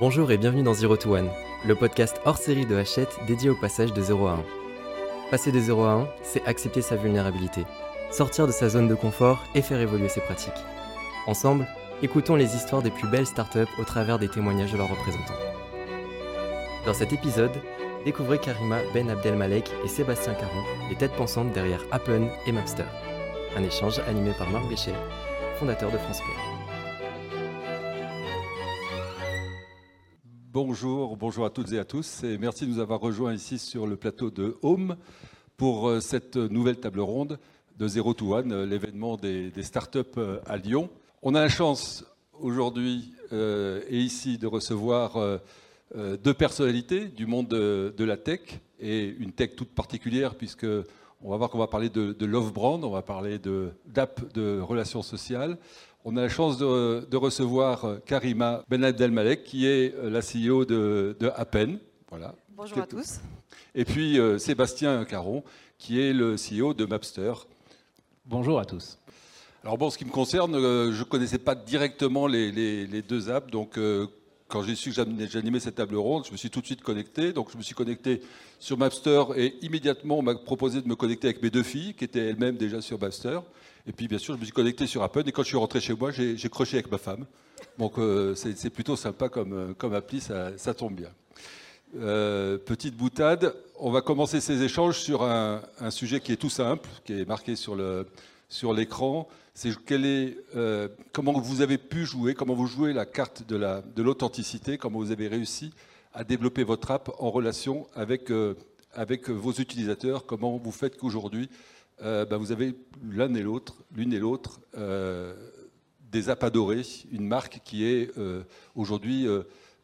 Bonjour et bienvenue dans Zero to One, le podcast hors série de Hachette dédié au passage de 0 à 1. Passer de 0 à 1, c'est accepter sa vulnérabilité, sortir de sa zone de confort et faire évoluer ses pratiques. Ensemble, écoutons les histoires des plus belles startups au travers des témoignages de leurs représentants. Dans cet épisode, découvrez Karima Ben Abdelmalek et Sébastien Caron, les têtes pensantes derrière Appen et Mapster. Un échange animé par Marc Béchet, fondateur de France Play. Bonjour, bonjour à toutes et à tous et merci de nous avoir rejoints ici sur le plateau de Home pour euh, cette nouvelle table ronde de Zero to One, euh, l'événement des, startups euh, à Lyon. On a la chance aujourd'hui et ici de recevoir deux personnalités du monde de, la tech et une tech toute particulière puisque on va voir qu'on va parler de, Love Brand, on va parler d'app de, relations sociales. On a la chance de, de recevoir euh, Karima Ben Abdelmalek, qui est euh, la CEO de, de Appen. Voilà. Bonjour à tous. Et puis euh, Sébastien Caron, qui est le CEO de Mapster. Bonjour à tous. Alors bon, ce qui me concerne, euh, je ne connaissais pas directement les, les- les deux apps, donc euh, quand j'ai su que j'animais- j'animais cette table ronde, je me suis tout de suite connecté. Donc je me suis connecté sur Mapster et immédiatement on m'a proposé de me connecter avec mes deux filles, qui étaient elles-mêmes déjà sur Mapster. Et puis bien sûr, je me suis connecté sur Apple et quand je suis rentré chez moi, j'ai croché avec ma femme. Donc euh, c'est plutôt sympa comme, euh, comme appli, ça, ça tombe bien. Euh, petite boutade, on va commencer ces échanges sur un, sujet qui est tout simple, qui est marqué sur le sur l'écran. C'est euh, comment vous avez pu jouer, comment vous jouez la carte de la de l'authenticité, comment vous avez réussi à développer votre app en relation avec avec vos utilisateurs, comment vous faites qu'aujourd'hui euh, ben, vous avez l'un et l'autre, l'une et l'autre euh, des apps adorées, une marque qui est euh, aujourd'hui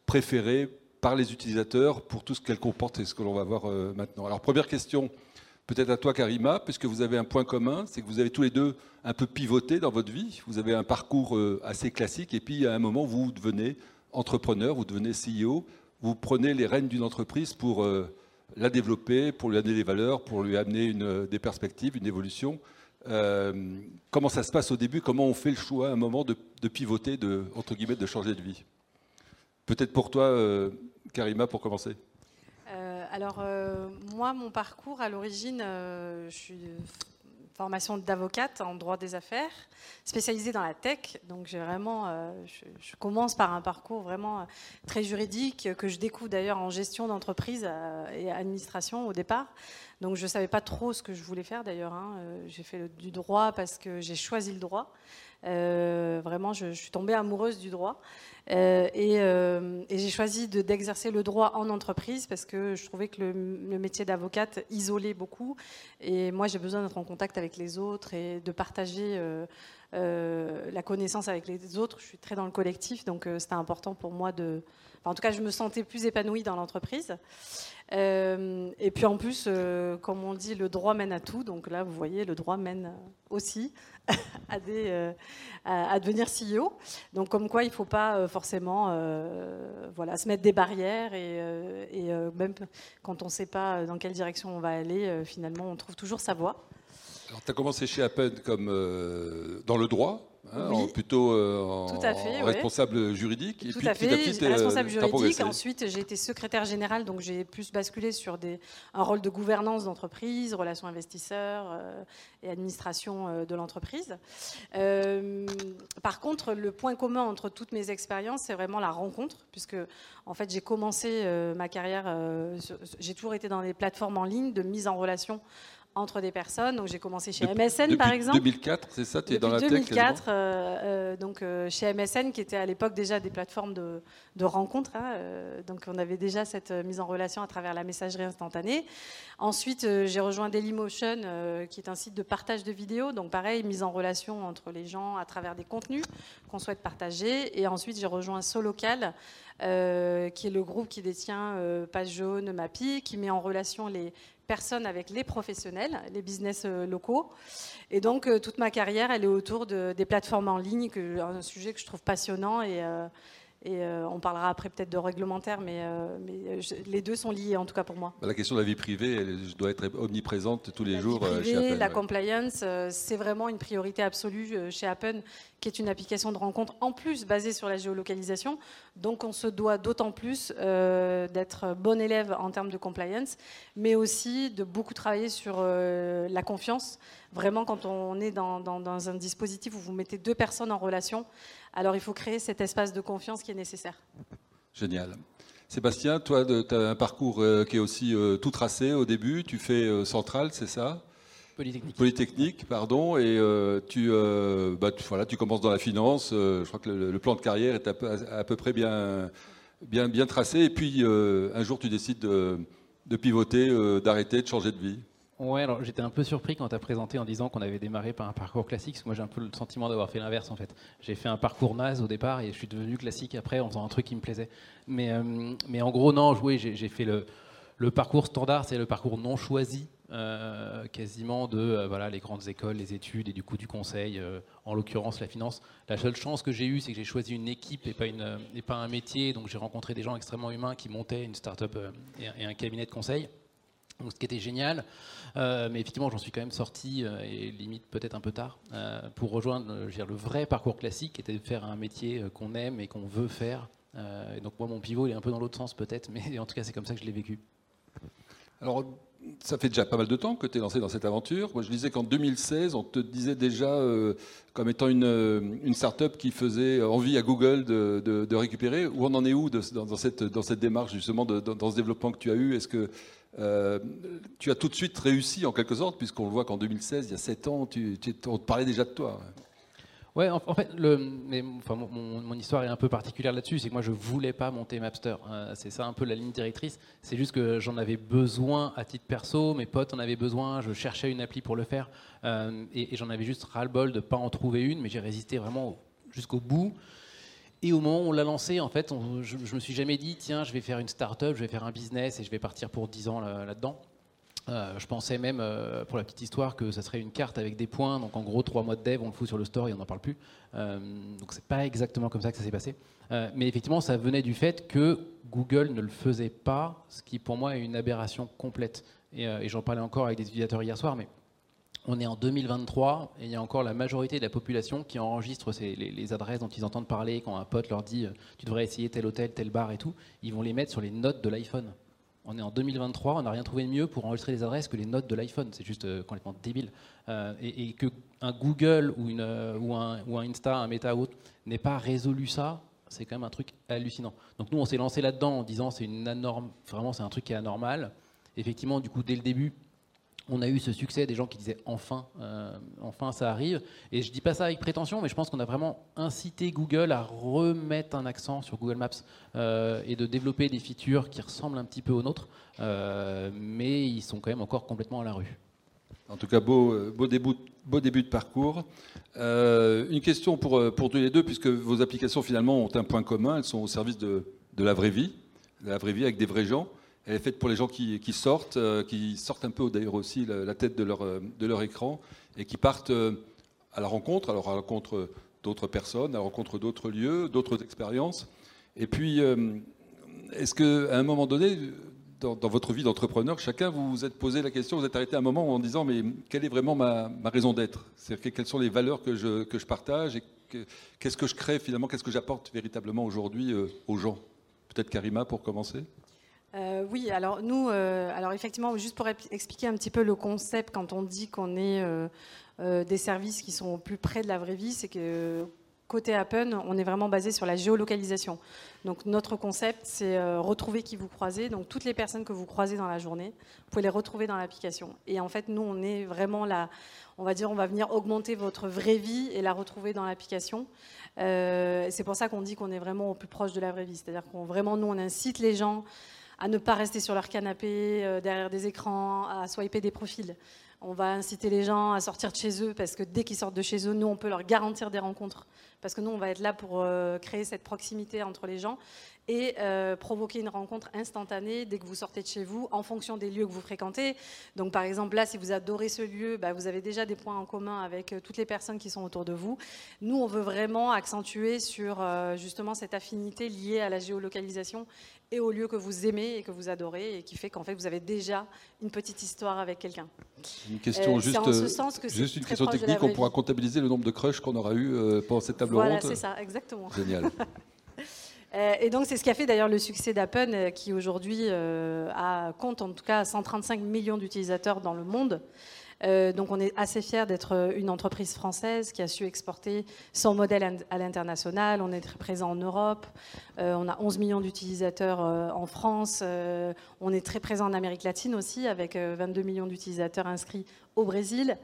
préférée par les utilisateurs pour tout ce qu'elle comporte et ce que l'on va voir maintenant. Alors première question, peut-être à toi Karima, puisque vous avez un point commun, c'est que vous avez tous les deux un peu pivoté dans votre vie, vous avez un parcours assez classique et puis à un moment vous devenez entrepreneur, vous devenez CEO, vous prenez les rênes d'une entreprise pour la développer, pour lui amener des valeurs, pour lui amener une, des perspectives, une évolution. Euh, comment ça se passe au début? Comment on fait le choix à un moment de, de pivoter, de, entre guillemets, de changer de vie? Peut-être pour toi, euh, Karima, pour commencer. Euh, alors, moi, mon parcours, à l'origine, je suis formation d'avocate en droit des affaires, spécialisée dans la tech. Donc, j'ai vraiment, euh, je, commence par un parcours vraiment euh, très juridique que je découvre d'ailleurs en gestion d'entreprise euh, et administration au départ. Donc, je ne savais pas trop ce que je voulais faire d'ailleurs. hein. Euh, J'ai fait du droit parce que j'ai choisi le droit. Euh, vraiment, je suis tombée amoureuse du droit. Euh, et euh, et j'ai choisi de- d'exercer le droit en entreprise parce que je trouvais que le, métier d'avocate isolait beaucoup. Et moi, j'ai besoin d'être en contact avec les autres et de partager euh, la connaissance avec les autres. Je suis très dans le collectif, donc c'était important pour moi de. enfin, en tout cas, je me sentais plus épanouie dans l'entreprise. Euh, et puis en plus, euh, comme on dit, le droit mène à tout. Donc là, vous voyez, le droit mène aussi euh, à, devenir CEO. Donc comme quoi, il ne faut pas forcément voilà, se mettre des barrières. Et, même quand on ne sait pas dans quelle direction on va aller, finalement, on trouve toujours sa voie. Alors, tu as commencé chez Appen comme dans le droit, hein, Oui. en- plutôt euh, en, Tout à fait, en ouais. responsable juridique. Et Tout puis, à fait, petit, euh, responsable t'as juridique. Ensuite, j'ai été secrétaire générale, donc j'ai plus basculé sur des, un rôle de gouvernance d'entreprise, relations investisseurs euh, et administration euh, de l'entreprise. Par contre, le point commun entre toutes mes expériences, c'est vraiment la rencontre, puisque en fait, j'ai commencé ma carrière, j'ai toujours été dans des plateformes en ligne de mise en relation entre des personnes. Donc, j'ai commencé chez Depuis- MSN, depuis par exemple. 2004, c'est ça Tu es Depuis dans la tech 2004, euh, euh, donc euh, chez MSN, qui était à l'époque déjà des plateformes de, de rencontres. hein, euh, donc on avait déjà cette mise en relation à travers la messagerie instantanée. Ensuite, j'ai rejoint Dailymotion, qui est un site de partage de vidéos. Donc pareil, mise en relation entre les gens à travers des contenus qu'on souhaite partager. Et ensuite, j'ai rejoint Solocal, euh, qui est le groupe qui détient euh, Page Jaune, Mappy, qui met en relation les personnes avec les professionnels, les business euh, locaux. Et donc, euh, toute ma carrière, elle est autour de, des plateformes en ligne, un sujet que je trouve passionnant et, Et euh, on parlera après peut-être de réglementaire, mais, euh, mais les deux sont liés en tout cas pour moi. Bah, la question de la vie privée, elle doit être omniprésente tous les la jours. Vie privée, la compliance, c'est vraiment une priorité absolue chez Appen, qui est une application de rencontre en plus basée sur la géolocalisation. Donc on se doit d'autant plus d'être bon élève en termes de compliance, mais aussi de beaucoup travailler sur la confiance. Vraiment, quand on est dans, dans un dispositif où vous mettez deux personnes en relation, alors il faut créer cet espace de confiance qui est nécessaire. Génial. Sébastien, toi, tu as un parcours euh, qui est aussi euh, tout tracé au début. Tu fais euh, Centrale, c'est ça? Polytechnique. Polytechnique, pardon. Et tu, bah, voilà, tu commences dans la finance. je crois que le, plan de carrière est à peu, près bien, bien, bien tracé. Et puis, un jour, tu décides de, de pivoter, d'arrêter, de changer de vie. Ouais, alors j'étais un peu surpris quand tu as présenté en disant qu'on avait démarré par un parcours classique, parce que moi j'ai un peu le sentiment d'avoir fait l'inverse en fait. J'ai fait un parcours naze au départ et je suis devenu classique après en faisant un truc qui me plaisait. Mais, euh, mais en gros, non, oui, j'ai fait le, parcours standard, c'est le parcours non choisi, euh, quasiment de euh, voilà, les grandes écoles, les études et du coup du conseil, en l'occurrence la finance. La seule chance que j'ai eue, c'est que j'ai choisi une équipe et pas, une, et pas un métier, donc j'ai rencontré des gens extrêmement humains qui montaient une start-up et un cabinet de conseil ce qui était génial, euh, mais effectivement j'en suis quand même sorti, euh, et limite peut-être un peu tard, euh, pour rejoindre le vrai parcours classique qui était de faire un métier qu'on aime et qu'on veut faire. donc moi mon pivot il est un peu dans l'autre sens peut-être, mais en tout cas c'est comme ça que je l'ai vécu. Alors ça fait déjà pas mal de temps que tu es lancé dans cette aventure. Moi je disais qu'en 2016 on te disait déjà comme étant une, une start-up qui faisait envie à Google de, récupérer. Où on en est où dans, cette, dans cette démarche justement, dans ce développement que tu as eu? Est-ce que euh, tu as tout de suite réussi en quelque sorte, puisqu'on le voit qu'en 2016, il y a 7 ans, on te parlait déjà de toi. Ouais, en, fait, mais, enfin, mon, histoire est un peu particulière là-dessus. C'est que moi, je voulais pas monter Mapster. Euh, c'est ça un peu la ligne directrice. C'est juste que j'en avais besoin à titre perso. Mes potes en avaient besoin. Je cherchais une appli pour le faire. Euh, et, j'en avais juste ras-le-bol de pas en trouver une. Mais j'ai résisté vraiment jusqu'au bout. Et au moment où on l'a lancé, en fait, je, ne me suis jamais dit, tiens, je vais faire une start-up, je vais faire un business et je vais partir pour 10 ans là-dedans. Euh, je pensais même, euh, pour la petite histoire, que ça serait une carte avec des points. Donc en gros, trois mois de dev, on le fout sur le store et on n'en parle plus. Euh, donc c'est pas exactement comme ça que ça s'est passé. Euh, mais effectivement, ça venait du fait que Google ne le faisait pas, ce qui pour moi est une aberration complète. Et, et j'en parlais encore avec des utilisateurs hier soir, mais on est en 2023 et il y a encore la majorité de la population qui enregistre les, adresses dont ils entendent parler quand un pote leur dit euh, tu devrais essayer tel hôtel, tel bar et tout. Ils vont les mettre sur les notes de l'iPhone. On est en 2023, on n'a rien trouvé de mieux pour enregistrer les adresses que les notes de l'iPhone. C'est juste euh, complètement débile. Euh, et, que un Google ou, un, ou un Insta, un Meta ou autre n'ait pas résolu ça, c'est quand même un truc hallucinant. Donc nous, on s'est lancé là-dedans en disant c'est une anorme, vraiment c'est un truc qui est anormal. Effectivement, du coup, dès le début, on a eu ce succès des gens qui disaient enfin, euh, enfin ça arrive. Et je dis pas ça avec prétention, mais je pense qu'on a vraiment incité Google à remettre un accent sur Google Maps euh, et de développer des features qui ressemblent un petit peu aux nôtres, euh, mais ils sont quand même encore complètement à la rue. En tout cas, beau, début, beau début de parcours. une question pour, pour tous les deux, puisque vos applications finalement ont un point commun, elles sont au service de, de la vraie vie, de la vraie vie avec des vrais gens. Elle est faite pour les gens qui, sortent, euh, qui sortent un peu d'ailleurs aussi la, tête de leur, euh, écran et qui partent euh, à la rencontre, alors à la rencontre d'autres personnes, à la rencontre d'autres lieux, d'autres expériences. Et puis, est-ce qu'à un moment donné, dans, votre vie d'entrepreneur, chacun vous vous êtes posé la question, vous êtes arrêté un moment en disant mais quelle est vraiment ma, raison d'être? C'est-à-dire quelles sont les valeurs que je partage et qu'est-ce que je crée finalement, qu'est-ce que j'apporte véritablement aujourd'hui aux gens? Peut-être Karima pour commencer euh, oui, alors nous, euh, alors effectivement, juste pour expliquer un petit peu le concept, quand on dit qu'on est euh, des services qui sont au plus près de la vraie vie, c'est que côté Appen, on est vraiment basé sur la géolocalisation. Donc notre concept, c'est retrouver qui vous croisez. Donc toutes les personnes que vous croisez dans la journée, vous pouvez les retrouver dans l'application. Et en fait, nous, on est vraiment là, on va dire, on va venir augmenter votre vraie vie et la retrouver dans l'application. c'est pour ça qu'on dit qu'on est vraiment au plus proche de la vraie vie. C'est-à-dire qu'on vraiment, nous, on incite les gens à ne pas rester sur leur canapé, euh, derrière des écrans, à swiper des profils. On va inciter les gens à sortir de chez eux parce que dès qu'ils sortent de chez eux, nous, on peut leur garantir des rencontres parce que nous, on va être là pour créer cette proximité entre les gens et euh, provoquer une rencontre instantanée dès que vous sortez de chez vous, en fonction des lieux que vous fréquentez. Donc par exemple là, si vous adorez ce lieu, bah, vous avez déjà des points en commun avec euh, toutes les personnes qui sont autour de vous. Nous, on veut vraiment accentuer sur euh, justement cette affinité liée à la géolocalisation et au lieu que vous aimez et que vous adorez et qui fait qu'en fait vous avez déjà une petite histoire avec quelqu'un. Une question juste, juste une question technique, on pourra comptabiliser le nombre de crushs qu'on aura eu pendant cette table ronde. Voilà, c'est ça, exactement. Génial. Euh, et donc c'est ce qui a fait d'ailleurs le succès d'Appen, euh, qui aujourd'hui euh, compte en tout cas 135 millions d'utilisateurs dans le monde. Donc on est assez fiers d'être une entreprise française qui a su exporter son modèle à l'international. On est très présent en Europe. on a 11 millions d'utilisateurs en France. on est très présent en Amérique latine aussi, avec 22 millions d'utilisateurs inscrits au Brésil.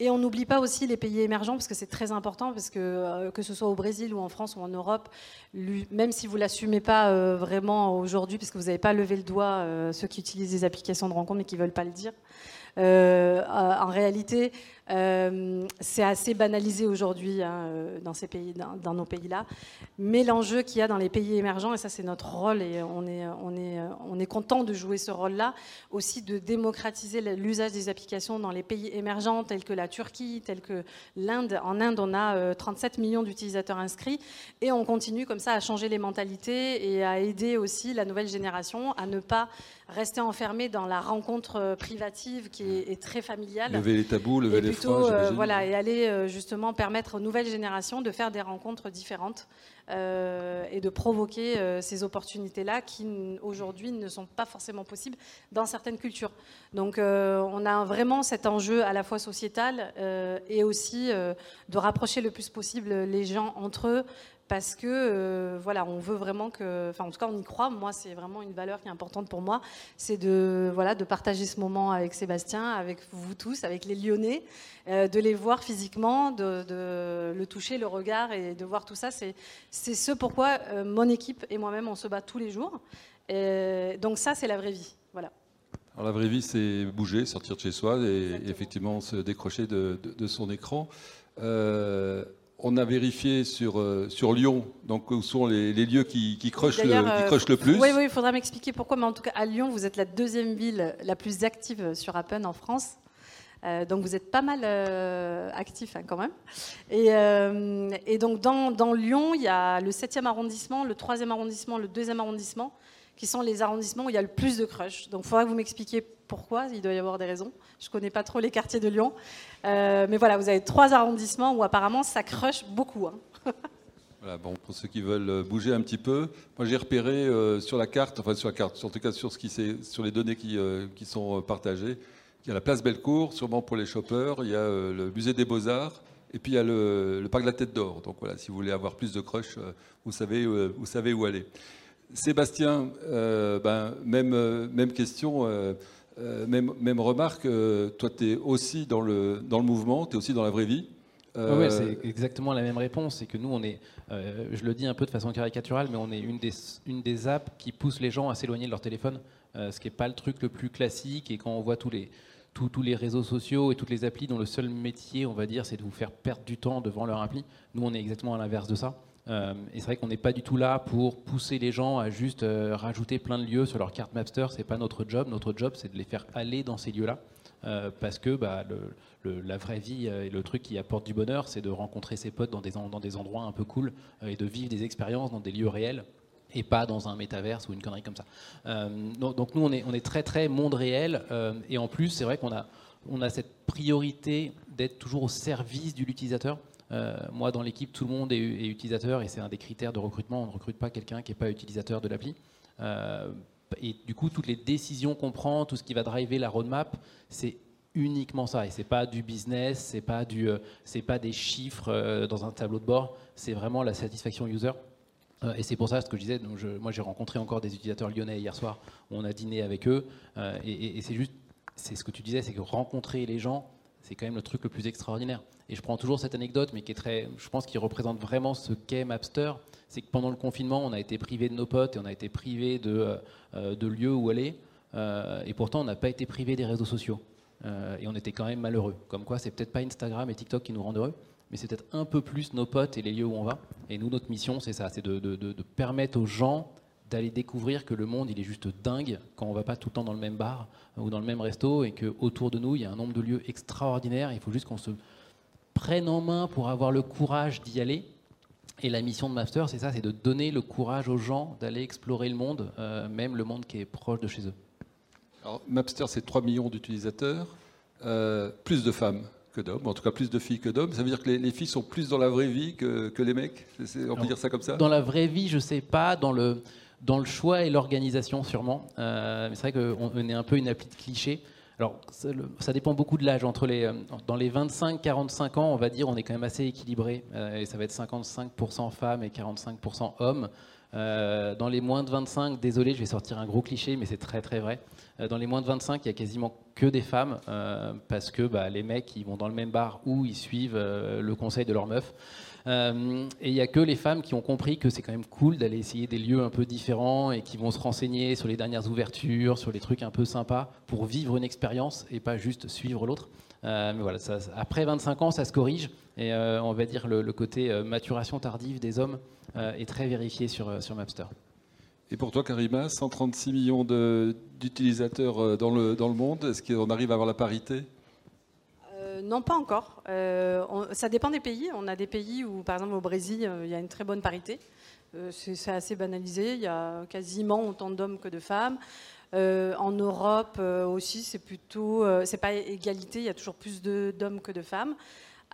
Et on n'oublie pas aussi les pays émergents, parce que c'est très important, parce que euh, que ce soit au Brésil ou en France ou en Europe, même si vous ne l'assumez pas euh, vraiment aujourd'hui, parce que vous n'avez pas levé le doigt, euh, ceux qui utilisent des applications de rencontre mais qui ne veulent pas le dire, en réalité, euh, c'est assez banalisé aujourd'hui hein, euh, dans, ces pays, dans, nos pays-là. Mais l'enjeu qu'il y a dans les pays émergents, et ça c'est notre rôle, et on est, on est, on est content de jouer ce rôle-là, aussi de démocratiser l'usage des applications dans les pays émergents tels que la Turquie, tels que l'Inde. En Inde, on a 37 euh, millions d'utilisateurs inscrits, et on continue comme ça à changer les mentalités et à aider aussi la nouvelle génération à ne pas rester enfermé dans la rencontre privative qui est, très familiale. Lever les tabous, lever les euh, voilà, et aller euh, justement permettre aux nouvelles générations de faire des rencontres différentes euh, et de provoquer ces opportunités-là qui aujourd'hui ne sont pas forcément possibles dans certaines cultures. Donc on a vraiment cet enjeu à la fois sociétal et aussi de rapprocher le plus possible les gens entre eux parce que euh, voilà, on veut vraiment que, enfin en tout cas on y croit. Moi, c'est vraiment une valeur qui est importante pour moi, c'est de voilà de partager ce moment avec Sébastien, avec vous tous, avec les Lyonnais, euh, de les voir physiquement, de, le toucher, le regard et de voir tout ça. C'est c'est ce pourquoi euh, mon équipe et moi-même on se bat tous les jours. Et donc ça, c'est la vraie vie. Voilà. Alors la vraie vie, c'est bouger, sortir de chez soi et, effectivement se décrocher de, de son écran on a vérifié sur, euh, sur Lyon, donc où sont les, lieux qui, qui, crochent le, euh, le, plus. Oui, oui, il faudra m'expliquer pourquoi, mais en tout cas, à Lyon, vous êtes la deuxième ville la plus active sur Appen en France. Euh, donc vous êtes pas mal actif hein, quand même. Et, donc dans, dans, Lyon, il y a le 7e arrondissement, le 3e arrondissement, le 2e arrondissement, qui sont les arrondissements où il y a le plus de crush. Donc il faudra que vous m'expliquiez pourquoi, il doit y avoir des raisons. Je ne connais pas trop les quartiers de Lyon. Euh, mais voilà, vous avez trois arrondissements où apparemment ça crush beaucoup. Hein. Voilà, bon, pour ceux qui veulent euh, bouger un petit peu, moi j'ai repéré euh, sur la carte, enfin sur la carte, en tout cas sur, ce qui sur les données qui, qui, sont partagées, il y a la place Bellecour, sûrement pour les shoppers, il y a le musée des Beaux-Arts, et puis il y a le, parc de la Tête d'Or. Donc voilà, si vous voulez avoir plus de crush, vous, savez, où aller. Sébastien, ben, même, même question. Euh, même, remarque, euh, toi tu es aussi dans le, dans le mouvement, tu es aussi dans la vraie vie. Euh, oui, c'est exactement la même réponse. C'est que nous, on est, je le dis un peu de façon caricaturale, mais on est une des, une des apps qui pousse les gens à s'éloigner de leur téléphone, ce qui n'est pas le truc le plus classique. Et quand on voit tous les, tous, tous, les réseaux sociaux et toutes les applis dont le seul métier, on va dire, c'est de vous faire perdre du temps devant leur appli, nous, on est exactement à l'inverse de ça. Euh, et c'est vrai qu'on n'est pas du tout là pour pousser les gens à juste euh, rajouter plein de lieux sur leur carte Mapster. C'est pas notre job. Notre job, c'est de les faire aller dans ces lieux-là, euh, parce que bah, la vraie vie et le truc qui apporte du bonheur, c'est de rencontrer ses potes dans des, endroits un peu cool et de vivre des expériences dans des lieux réels et pas dans un métaverse ou une connerie comme ça. donc, nous, on est, très très monde réel, et en plus, c'est vrai qu'on a, on a cette priorité d'être toujours au service de l'utilisateur. Euh, moi, dans l'équipe, tout le monde est, utilisateur et c'est un des critères de recrutement. On ne recrute pas quelqu'un qui n'est pas utilisateur de l'appli. Euh, et du coup, toutes les décisions qu'on prend, tout ce qui va driver la roadmap, c'est uniquement ça. Et c'est pas du business, c'est pas euh, pas des chiffres dans un tableau de bord. C'est vraiment la satisfaction user. Et c'est pour ça ce que je disais. Donc moi, j'ai rencontré encore des utilisateurs lyonnais hier soir. On a dîné avec eux. et c'est juste, c'est ce que tu disais, c'est que rencontrer les gens, c'est quand même le truc le plus extraordinaire. Et je prends toujours cette anecdote, mais qui est très, je pense qu'il représente vraiment ce qu'est Mapster. C'est que pendant le confinement, on a été privé de nos potes et on a été privé de, euh, de lieux où aller. Euh, et pourtant, on n'a pas été privé des réseaux sociaux. Euh, et on était quand même malheureux. Comme quoi, c'est peut-être pas Instagram et TikTok qui nous rendent heureux, mais c'est peut-être un peu plus nos potes et les lieux où on va. Et nous, notre mission, c'est ça, c'est de, de, permettre aux gens d'aller découvrir que le monde, il est juste dingue quand on va pas tout le temps dans le même bar ou dans le même resto et que autour de nous, il y a un nombre de lieux extraordinaires. Il faut juste qu'on se prenne en main pour avoir le courage d'y aller. Et la mission de Master, c'est ça, c'est de donner le courage aux gens d'aller explorer le monde, euh, même le monde qui est proche de chez eux. Alors, Mapster, c'est 3 millions d'utilisateurs, euh, plus de femmes que d'hommes, en tout cas plus de filles que d'hommes. Ça veut dire que les, filles sont plus dans la vraie vie que, que les mecs? On peut dire ça comme ça? Dans la vraie vie, je sais pas. Dans le, dans le choix et l'organisation, sûrement. Euh, mais c'est vrai qu'on est un peu une appli de cliché. Alors, ça, dépend beaucoup de l'âge. Entre les, euh, dans les 25-45 ans, on va dire, on est quand même assez équilibré. Euh, et ça va être 55% femmes et 45% hommes. dans les moins de 25, désolé, je vais sortir un gros cliché, mais c'est très très vrai. dans les moins de 25, il y a quasiment que des femmes, parce que bah, les mecs, ils vont dans le même bar ou ils suivent le conseil de leur meuf. Euh, et il n'y a que les femmes qui ont compris que c'est quand même cool d'aller essayer des lieux un peu différents et qui vont se renseigner sur les dernières ouvertures, sur les trucs un peu sympas pour vivre une expérience et pas juste suivre l'autre. Euh, mais voilà, ça, après 25 ans, ça se corrige et euh, on va dire le, le côté maturation tardive des hommes est très vérifié sur, sur Mapster. Et pour toi, Karima, 136 millions d'utilisateurs dans le, dans le monde, est-ce qu'on arrive à avoir la parité? Non, pas encore. Euh, ça dépend des pays. On a des pays où, par exemple, au Brésil, euh, il y a une très bonne parité. Euh, c'est assez banalisé. Il y a quasiment autant d'hommes que de femmes. en Europe aussi, c'est plutôt, c'est pas égalité. Il y a toujours plus d'hommes que de femmes.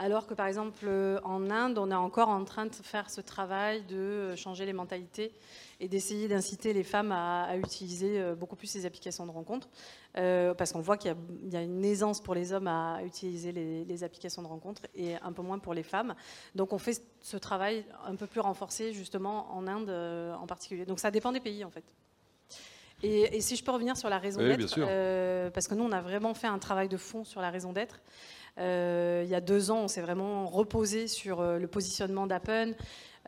Alors que par exemple en Inde, on est encore en train de faire ce travail de changer les mentalités et d'essayer d'inciter les femmes à, utiliser euh, beaucoup plus ces applications de rencontres, euh, parce qu'on voit qu'il y, a une aisance pour les hommes à utiliser les, applications de rencontres et un peu moins pour les femmes. Donc on fait ce travail un peu plus renforcé justement en Inde euh, en particulier. Donc ça dépend des pays en fait. Et, si je peux revenir sur la raison d'être, parce que nous on a vraiment fait un travail de fond sur la raison d'être. Il y a deux ans, on s'est vraiment reposé sur le positionnement d'Apple,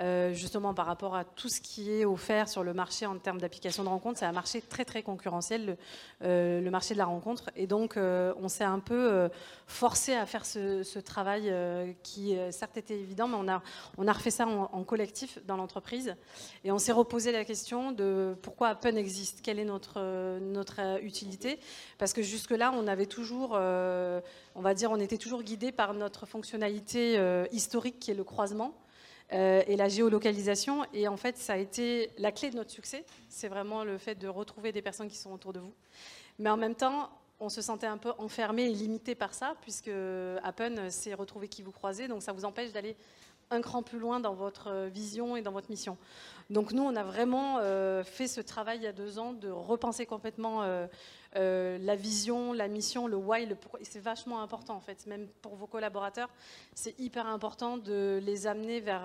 euh, justement par rapport à tout ce qui est offert sur le marché en termes d'application de rencontre. C'est un marché très très concurrentiel, le, euh, marché de la rencontre. Et donc euh, on s'est un peu forcé à faire ce, travail qui certes était évident, mais on a, on a refait ça en, collectif dans l'entreprise. Et on s'est reposé la question de pourquoi Appen existe, quelle est notre, notre utilité. Parce que jusque-là, on avait toujours, on va dire, on était toujours guidé par notre fonctionnalité historique qui est le croisement. Euh, et la géolocalisation. Et en fait, ça a été la clé de notre succès. C'est vraiment le fait de retrouver des personnes qui sont autour de vous. Mais en même temps, on se sentait un peu enfermé et limité par ça, puisque Appen, c'est retrouver qui vous croisez. Donc ça vous empêche d'aller un cran plus loin dans votre vision et dans votre mission. Donc nous, on a vraiment euh, fait ce travail il y a deux ans de repenser complètement euh, euh, la vision, la mission, le why, le pourquoi. c'est vachement important en fait, même pour vos collaborateurs, c'est hyper important de les amener vers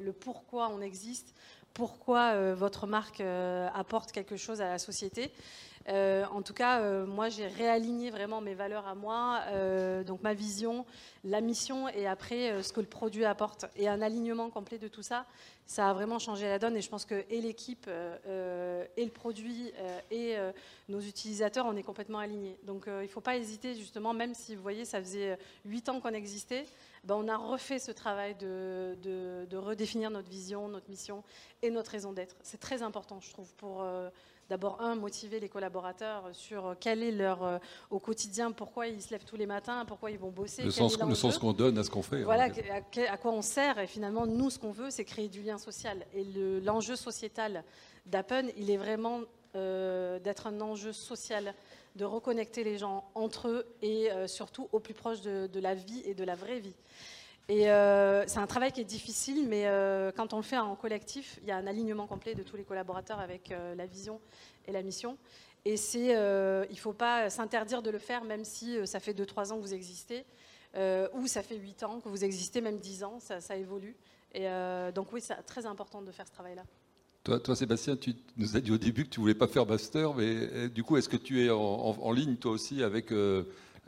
le pourquoi on existe, pourquoi votre marque apporte quelque chose à la société. Euh, en tout cas, euh, moi, j'ai réaligné vraiment mes valeurs à moi, euh, donc ma vision, la mission et après ce que le produit apporte. Et un alignement complet de tout ça, ça a vraiment changé la donne. Et je pense que et l'équipe, et le produit, et nos utilisateurs, on est complètement alignés. Donc il ne faut pas hésiter, justement, même si vous voyez, ça faisait 8 ans qu'on existait, ben, on a refait ce travail de, de, redéfinir notre vision, notre mission et notre raison d'être. C'est très important, je trouve, pour d'abord, un, motiver les collaborateurs sur quel est leur euh, au quotidien, pourquoi ils se lèvent tous les matins, pourquoi ils vont bosser. Le sens, le sens qu'on donne à ce qu'on fait. Voilà, à, quoi on sert. Et finalement, nous, ce qu'on veut, c'est créer du lien social. Et l'enjeu sociétal d'Appen, il est vraiment euh, d'être un enjeu social, de reconnecter les gens entre eux et euh, surtout au plus proche de, de, la vie et de la vraie vie. Et euh, c'est un travail qui est difficile, mais euh, quand on le fait en collectif, il y a un alignement complet de tous les collaborateurs avec euh, la vision et la mission. Et c'est, il ne faut pas s'interdire de le faire, même si ça fait 2-3 ans que vous existez, ou ça fait 8 ans que vous existez, même 10 ans, ça, évolue. Et donc oui, c'est très important de faire ce travail-là. Toi, Sébastien, tu nous as dit au début que tu ne voulais pas faire master, mais du coup, est-ce que tu es en, ligne, toi aussi, avec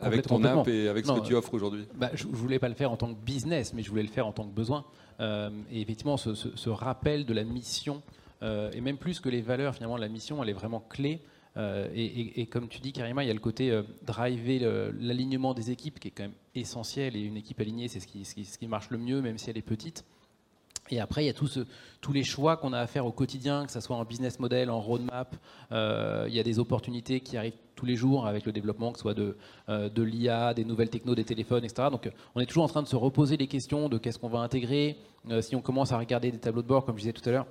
avec ton app et avec ce que tu offres aujourd'hui bah, Je ne voulais pas le faire en tant que business, mais je voulais le faire en tant que besoin. Euh, et effectivement, ce, rappel de la mission, euh, et même plus que les valeurs, finalement, la mission, elle est vraiment clé. et, comme tu dis, Karima, il y a le côté driver l'alignement des équipes qui est quand même essentiel. Et une équipe alignée, c'est ce qui, ce qui marche le mieux, même si elle est petite. Et après, il y a tous les choix qu'on a à faire au quotidien, que ce soit en business model, en roadmap. Euh, il y a des opportunités qui arrivent tous les jours avec le développement, que ce soit de, euh, l'IA, des nouvelles technos, des téléphones, etc. Donc on est toujours en train de se reposer les questions de qu'est-ce qu'on va intégrer. Euh, si on commence à regarder des tableaux de bord, comme je disais tout à l'heure,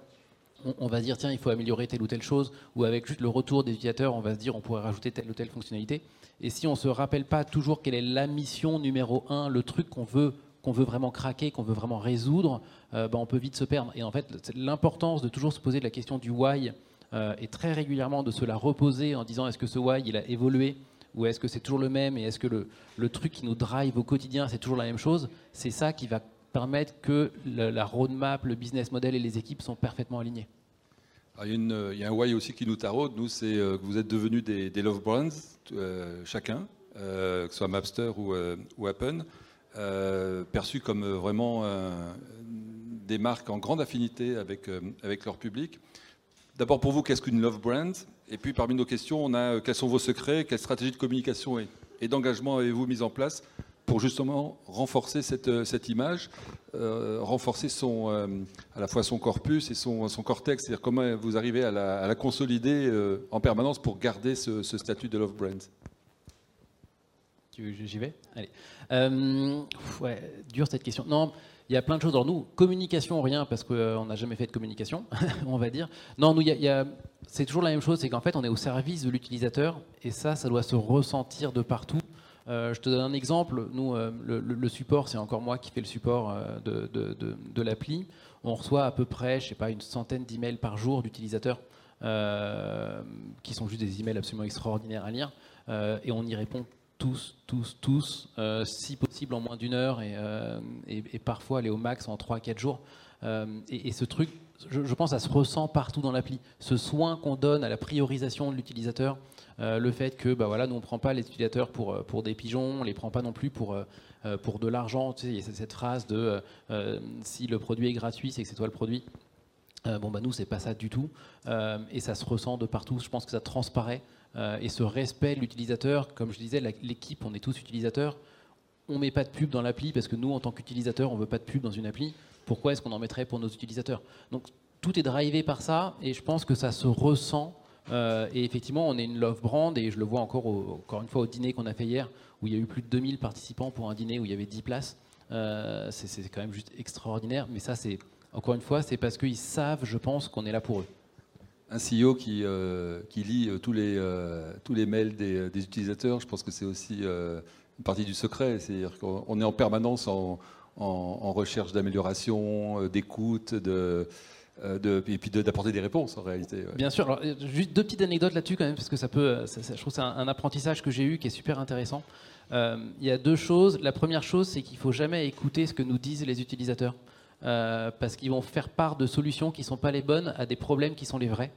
on, va se dire tiens, il faut améliorer telle ou telle chose, ou avec juste le retour des utilisateurs, on va se dire on pourrait rajouter telle ou telle fonctionnalité. Et si on ne se rappelle pas toujours quelle est la mission numéro un, le truc qu'on veut qu'on veut vraiment craquer, qu'on veut vraiment résoudre, euh, bah, on peut vite se perdre. Et en fait, l'importance de toujours se poser la question du why euh, et très régulièrement de se la reposer en disant est-ce que ce why il a évolué ou est-ce que c'est toujours le même et est-ce que le, le, truc qui nous drive au quotidien c'est toujours la même chose, c'est ça qui va permettre que la roadmap, le business model et les équipes sont parfaitement alignés. il, y a un why aussi qui nous taraude, nous, c'est euh, que vous êtes devenus des, love brands, chacun, que ce soit Mapster ou, ou Appen. Euh, perçus comme euh, vraiment euh, des marques en grande affinité avec, avec leur public. D'abord pour vous, qu'est-ce qu'une love brand? Et puis parmi nos questions, on a quels sont vos secrets, quelle stratégie de communication et, d'engagement avez-vous mis en place pour justement renforcer cette, cette image, renforcer à la fois son corpus et son, cortex, c'est-à-dire comment vous arrivez à la, consolider en permanence pour garder ce statut de love brand? J'y vais? Allez. Euh, ouais, dure cette question. Non, il y a plein de choses dans nous. Communication, rien, parce qu'on euh, n'a jamais fait de communication, on va dire. Non, nous, c'est toujours la même chose, c'est qu'en fait, on est au service de l'utilisateur, et ça, ça doit se ressentir de partout. Euh, je te donne un exemple. Nous, le, support, c'est encore moi qui fais le support de, l'appli. On reçoit à peu près, je sais pas, une centaine d'emails par jour d'utilisateurs qui sont juste des emails absolument extraordinaires à lire, et on y répond tous, tous, tous, euh, si possible en moins d'une heure et, euh, parfois aller au max en 3-4 jours. Euh, et, ce truc, je, pense, ça se ressent partout dans l'appli. Ce soin qu'on donne à la priorisation de l'utilisateur, le fait que bah voilà, nous on ne prend pas les utilisateurs pour, pour des pigeons, on ne les prend pas non plus pour, pour de l'argent. Il y a cette phrase de si le produit est gratuit, c'est que c'est toi le produit. bon, bah nous, c'est pas ça du tout. et ça se ressent de partout. Je pense que ça transparaît. Euh, et ce respect de l'utilisateur, comme je disais, l'équipe, on est tous utilisateurs. On ne met pas de pub dans l'appli parce que nous, en tant qu'utilisateurs, on ne veut pas de pub dans une appli. Pourquoi est-ce qu'on en mettrait pour nos utilisateurs? Donc tout est drivé par ça et je pense que ça se ressent. Euh, et effectivement, on est une love brand et je le vois encore, encore une fois au dîner qu'on a fait hier où il y a eu plus de 2000 participants pour un dîner où il y avait 10 places. Euh, c'est quand même juste extraordinaire. Mais ça, c'est encore une fois, c'est parce qu'ils savent, je pense, qu'on est là pour eux un CEO qui, euh, qui lit euh, tous les, euh, tous les mails des, utilisateurs, je pense que c'est aussi une partie du secret. C'est-à-dire qu'on est en permanence en, recherche d'amélioration, d'écoute, et puis d'apporter des réponses en réalité. Bien sûr. Juste deux petites anecdotes là-dessus quand même, parce que ça peut, je trouve c'est un, apprentissage que j'ai eu qui est super intéressant. il y a deux choses. La première chose, c'est qu'il faut jamais écouter ce que nous disent les utilisateurs. Parce qu'ils vont faire part de solutions qui ne sont pas les bonnes à des problèmes qui sont les vrais.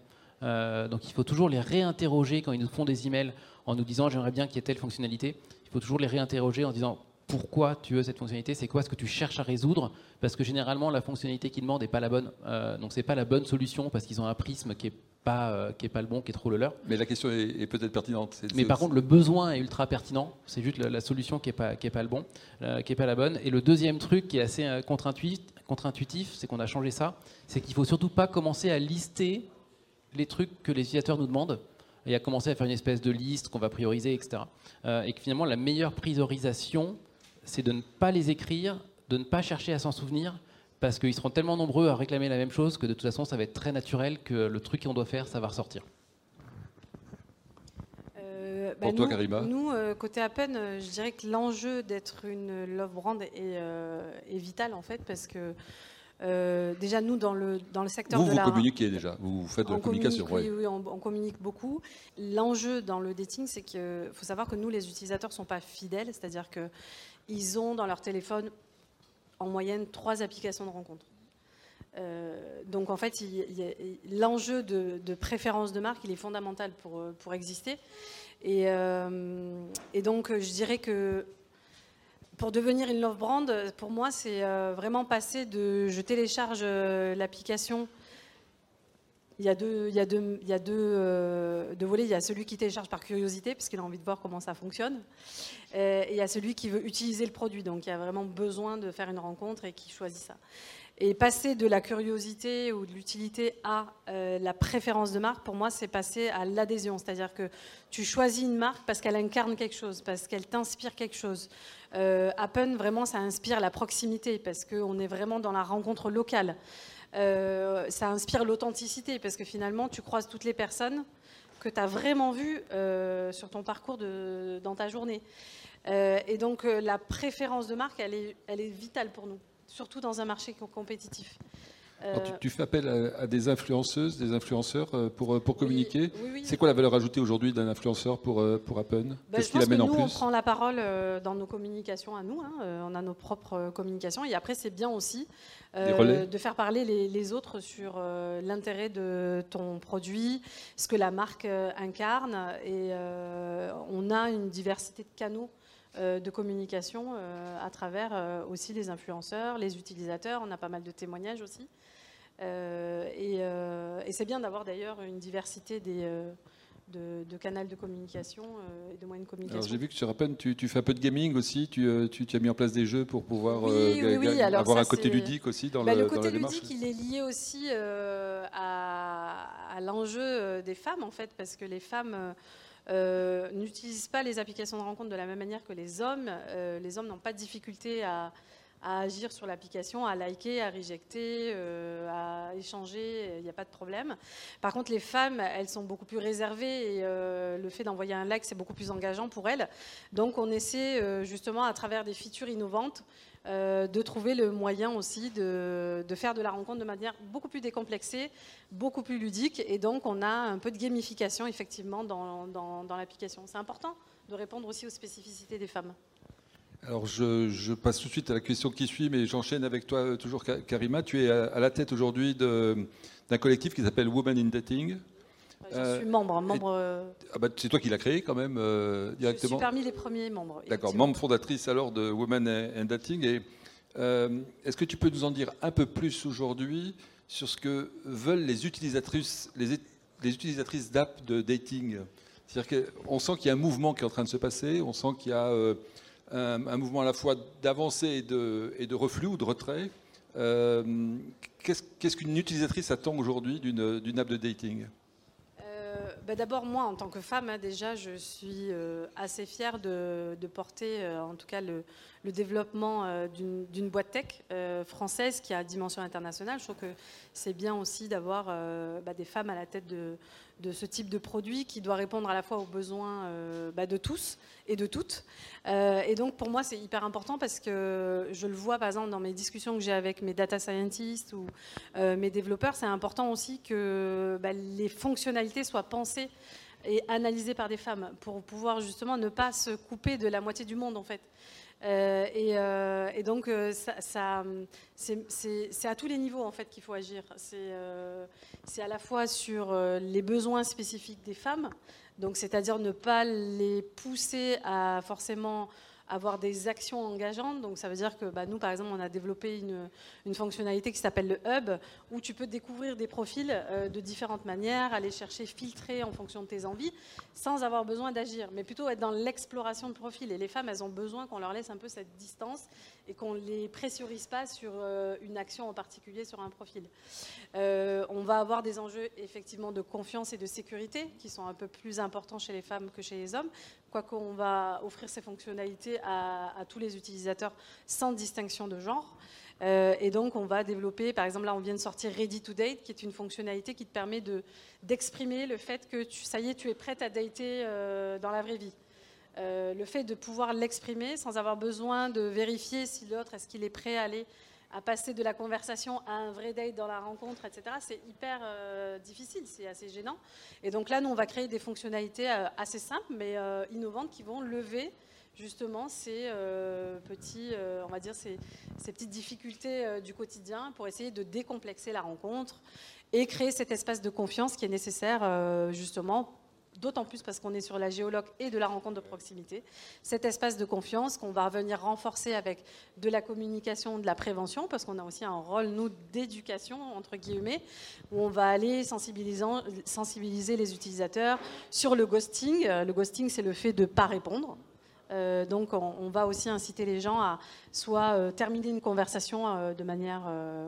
Euh, donc il faut toujours les réinterroger quand ils nous font des emails en nous disant j'aimerais bien qu'il y ait telle fonctionnalité. Il faut toujours les réinterroger en disant pourquoi tu veux cette fonctionnalité, c'est quoi ce que tu cherches à résoudre, parce que généralement la fonctionnalité qu'ils demandent n'est pas la bonne, euh, donc c'est pas la bonne solution parce qu'ils ont un prisme qui est pas euh, qui est pas le bon, qui est trop le leur. Mais la question est, peut-être pertinente. Mais par contre le besoin est ultra pertinent, c'est juste la, solution qui est pas qui est pas le bon, qui est pas la bonne. Et le deuxième truc qui est assez contre-intuitif, contre-intuitif, c'est qu'on a changé ça, c'est qu'il faut surtout pas commencer à lister les trucs que les utilisateurs nous demandent et à commencer à faire une espèce de liste qu'on va prioriser, etc. Euh, et que finalement, la meilleure priorisation, c'est de ne pas les écrire, de ne pas chercher à s'en souvenir, parce qu'ils seront tellement nombreux à réclamer la même chose que de toute façon, ça va être très naturel que le truc qu'on doit faire, ça va ressortir. Euh, bah, Pour toi, Karima Nous, euh, côté Appen, je dirais que l'enjeu d'être une love brand est, est, vital en fait, parce que euh, déjà, nous, dans le, dans le secteur vous, de la... Vous communiquez déjà, vous faites de la communication. Oui, oui, on, communique beaucoup. L'enjeu dans le dating, c'est qu'il faut savoir que nous, les utilisateurs, ne sont pas fidèles, c'est-à-dire qu'ils ont dans leur téléphone en moyenne trois applications de rencontre. Euh, donc en fait, l'enjeu de, préférence de marque, il est fondamental pour, pour exister. Et, euh, et donc je dirais que pour devenir une love brand, pour moi, c'est euh, vraiment passer de je télécharge euh, l'application Il y a deux, il y a deux, il y a deux, euh, deux volets. Il y a celui qui télécharge par curiosité, parce qu'il a envie de voir comment ça fonctionne. Euh, et il y a celui qui veut utiliser le produit, donc il y a vraiment besoin de faire une rencontre et qui choisit ça. Et passer de la curiosité ou de l'utilité à euh, la préférence de marque, pour moi, c'est passer à l'adhésion. C'est-à-dire que tu choisis une marque parce qu'elle incarne quelque chose, parce qu'elle t'inspire quelque chose. Euh, Appen, vraiment, ça inspire la proximité, parce qu'on est vraiment dans la rencontre locale. Euh, ça inspire l'authenticité, parce que finalement, tu croises toutes les personnes que tu as vraiment vues euh, sur ton parcours dans ta journée. Et donc, la préférence de marque, elle est vitale pour nous, surtout dans un marché co- compétitif. Alors, tu, tu fais appel à, à des influenceuses, des influenceurs euh, pour, euh, pour communiquer. oui, oui. C'est quoi la valeur ajoutée aujourd'hui d'un influenceur pour, euh, pour Appen Ben, Qu'est-ce qu'il que amène en nous, on plus prend la parole dans nos communications à nous. hein, on a nos propres communications. Et après, c'est bien aussi euh, de faire parler les, les autres sur euh, l'intérêt de ton produit, ce que la marque euh, incarne. Et on a une diversité de canaux de communication euh, à travers euh, aussi les influenceurs, les utilisateurs. On a pas mal de témoignages aussi. Euh, et euh, et c'est bien d'avoir d'ailleurs une diversité des, euh, de, de canaux de communication euh, et de moyens de communication. Alors j'ai vu que sur Appen, tu, tu fais un peu de gaming aussi. Tu, euh, tu, tu as mis en place des jeux pour pouvoir Oui, euh, oui, ga- oui, ga- alors avoir ça, un côté ludique aussi dans, Bah, le, le dans la côté démarche. ludique, il est lié aussi euh, à, à l'enjeu euh, des femmes, en fait, parce que les femmes euh, n'utilisent pas les applications de rencontre de la même manière que les hommes. Euh, les hommes n'ont pas de difficulté à, agir sur l'application, à liker, à rejecter, euh, à échanger, il n'y a pas de problème. Par contre, les femmes, elles sont beaucoup plus réservées et le fait d'envoyer un like, c'est beaucoup plus engageant pour elles. Donc, on essaie justement, à travers des features innovantes, euh, de trouver le moyen aussi de, de faire de la rencontre de manière beaucoup plus décomplexée, beaucoup plus ludique. Et donc, on a un peu de gamification, effectivement, dans, dans- l'application. C'est important de répondre aussi aux spécificités des femmes. Alors je, passe tout de suite à la question qui suit, mais j'enchaîne avec toi euh, toujours, Ka- Karima. Tu es à, à la tête aujourd'hui d'un collectif qui s'appelle Women in Dating. Je Euh, suis membre, membre euh, Ah bah, c'est toi qui l'as créé quand même euh, je suis directement. parmi les premiers membres. D'accord, membre fondatrice alors de Women in Dating. Et est-ce que tu peux nous en dire un peu plus aujourd'hui sur ce que veulent les utilisatrices, les, les utilisatrices d'app de dating? C'est-à-dire qu'on sent qu'il y a un mouvement qui est en train de se passer, on sent qu'il y a un, un mouvement à la fois d'avancée et de, et de reflux ou de retrait. Euh, Qu'est-ce qu'une utilisatrice attend aujourd'hui d'une app de dating? Bah D'abord, moi, en tant que femme, hein, déjà, je suis euh, assez fière de, porter, euh, en tout cas, le, développement euh, d'une boîte tech française qui a dimension internationale. Je trouve que c'est bien aussi d'avoir bah, des femmes à la tête de, de ce type de produit qui doit répondre à la fois aux besoins euh, bah, de tous et de toutes. Euh, et donc, pour moi, c'est hyper important parce que je le vois, par exemple, dans mes discussions que j'ai avec mes data scientists ou euh, mes développeurs, c'est important aussi que bah, les fonctionnalités soient pensées et analysées par des femmes pour pouvoir justement ne pas se couper de la moitié du monde en fait. Euh, et, euh, et donc euh, ça, c'est- à tous les niveaux en fait qu'il faut agir. C'est à la fois sur les besoins spécifiques des femmes, donc c'est-à-dire ne pas les pousser à forcément avoir des actions engageantes. Donc ça veut dire que bah, nous, par exemple, on a développé une, fonctionnalité qui s'appelle le hub, où tu peux découvrir des profils euh, de différentes manières, aller chercher, filtrer en fonction de tes envies, sans avoir besoin d'agir, mais plutôt être dans l'exploration de profils. Et les femmes, elles ont besoin qu'on leur laisse un peu cette distance et qu'on ne les pressurise pas sur euh, une action en particulier sur un profil. Euh, on va avoir des enjeux effectivement de confiance et de sécurité qui sont un peu plus importants chez les femmes que chez les hommes, quoique on va offrir ces fonctionnalités à, tous les utilisateurs sans distinction de genre. Euh, et donc, on va développer, par exemple, là, on vient de sortir Ready to Date, qui est une fonctionnalité qui te permet de- d'exprimer le fait que, tu, ça y est, tu es prête à dater dans la vraie vie. Euh, le fait de pouvoir l'exprimer sans avoir besoin de vérifier si l'autre, est-ce qu'il est prêt à aller à passer de la conversation à un vrai date dans la rencontre, etc. C'est hyper euh, difficile, c'est assez gênant. Et donc là, nous, on va créer des fonctionnalités euh, assez simples, mais innovantes, qui vont lever justement ces petits, on va dire ces, petites difficultés du quotidien pour essayer de décomplexer la rencontre et créer cet espace de confiance qui est nécessaire justement d'autant plus parce qu'on est sur la géologue et de la rencontre de proximité. Cet espace de confiance qu'on va venir renforcer avec de la communication, de la prévention, parce qu'on a aussi un rôle, nous, d'éducation, entre guillemets, où on va aller sensibiliser les utilisateurs sur le ghosting. Le ghosting, c'est le fait de ne pas répondre. Euh, donc on, va aussi inciter les gens à soit euh, terminer une conversation euh, de manière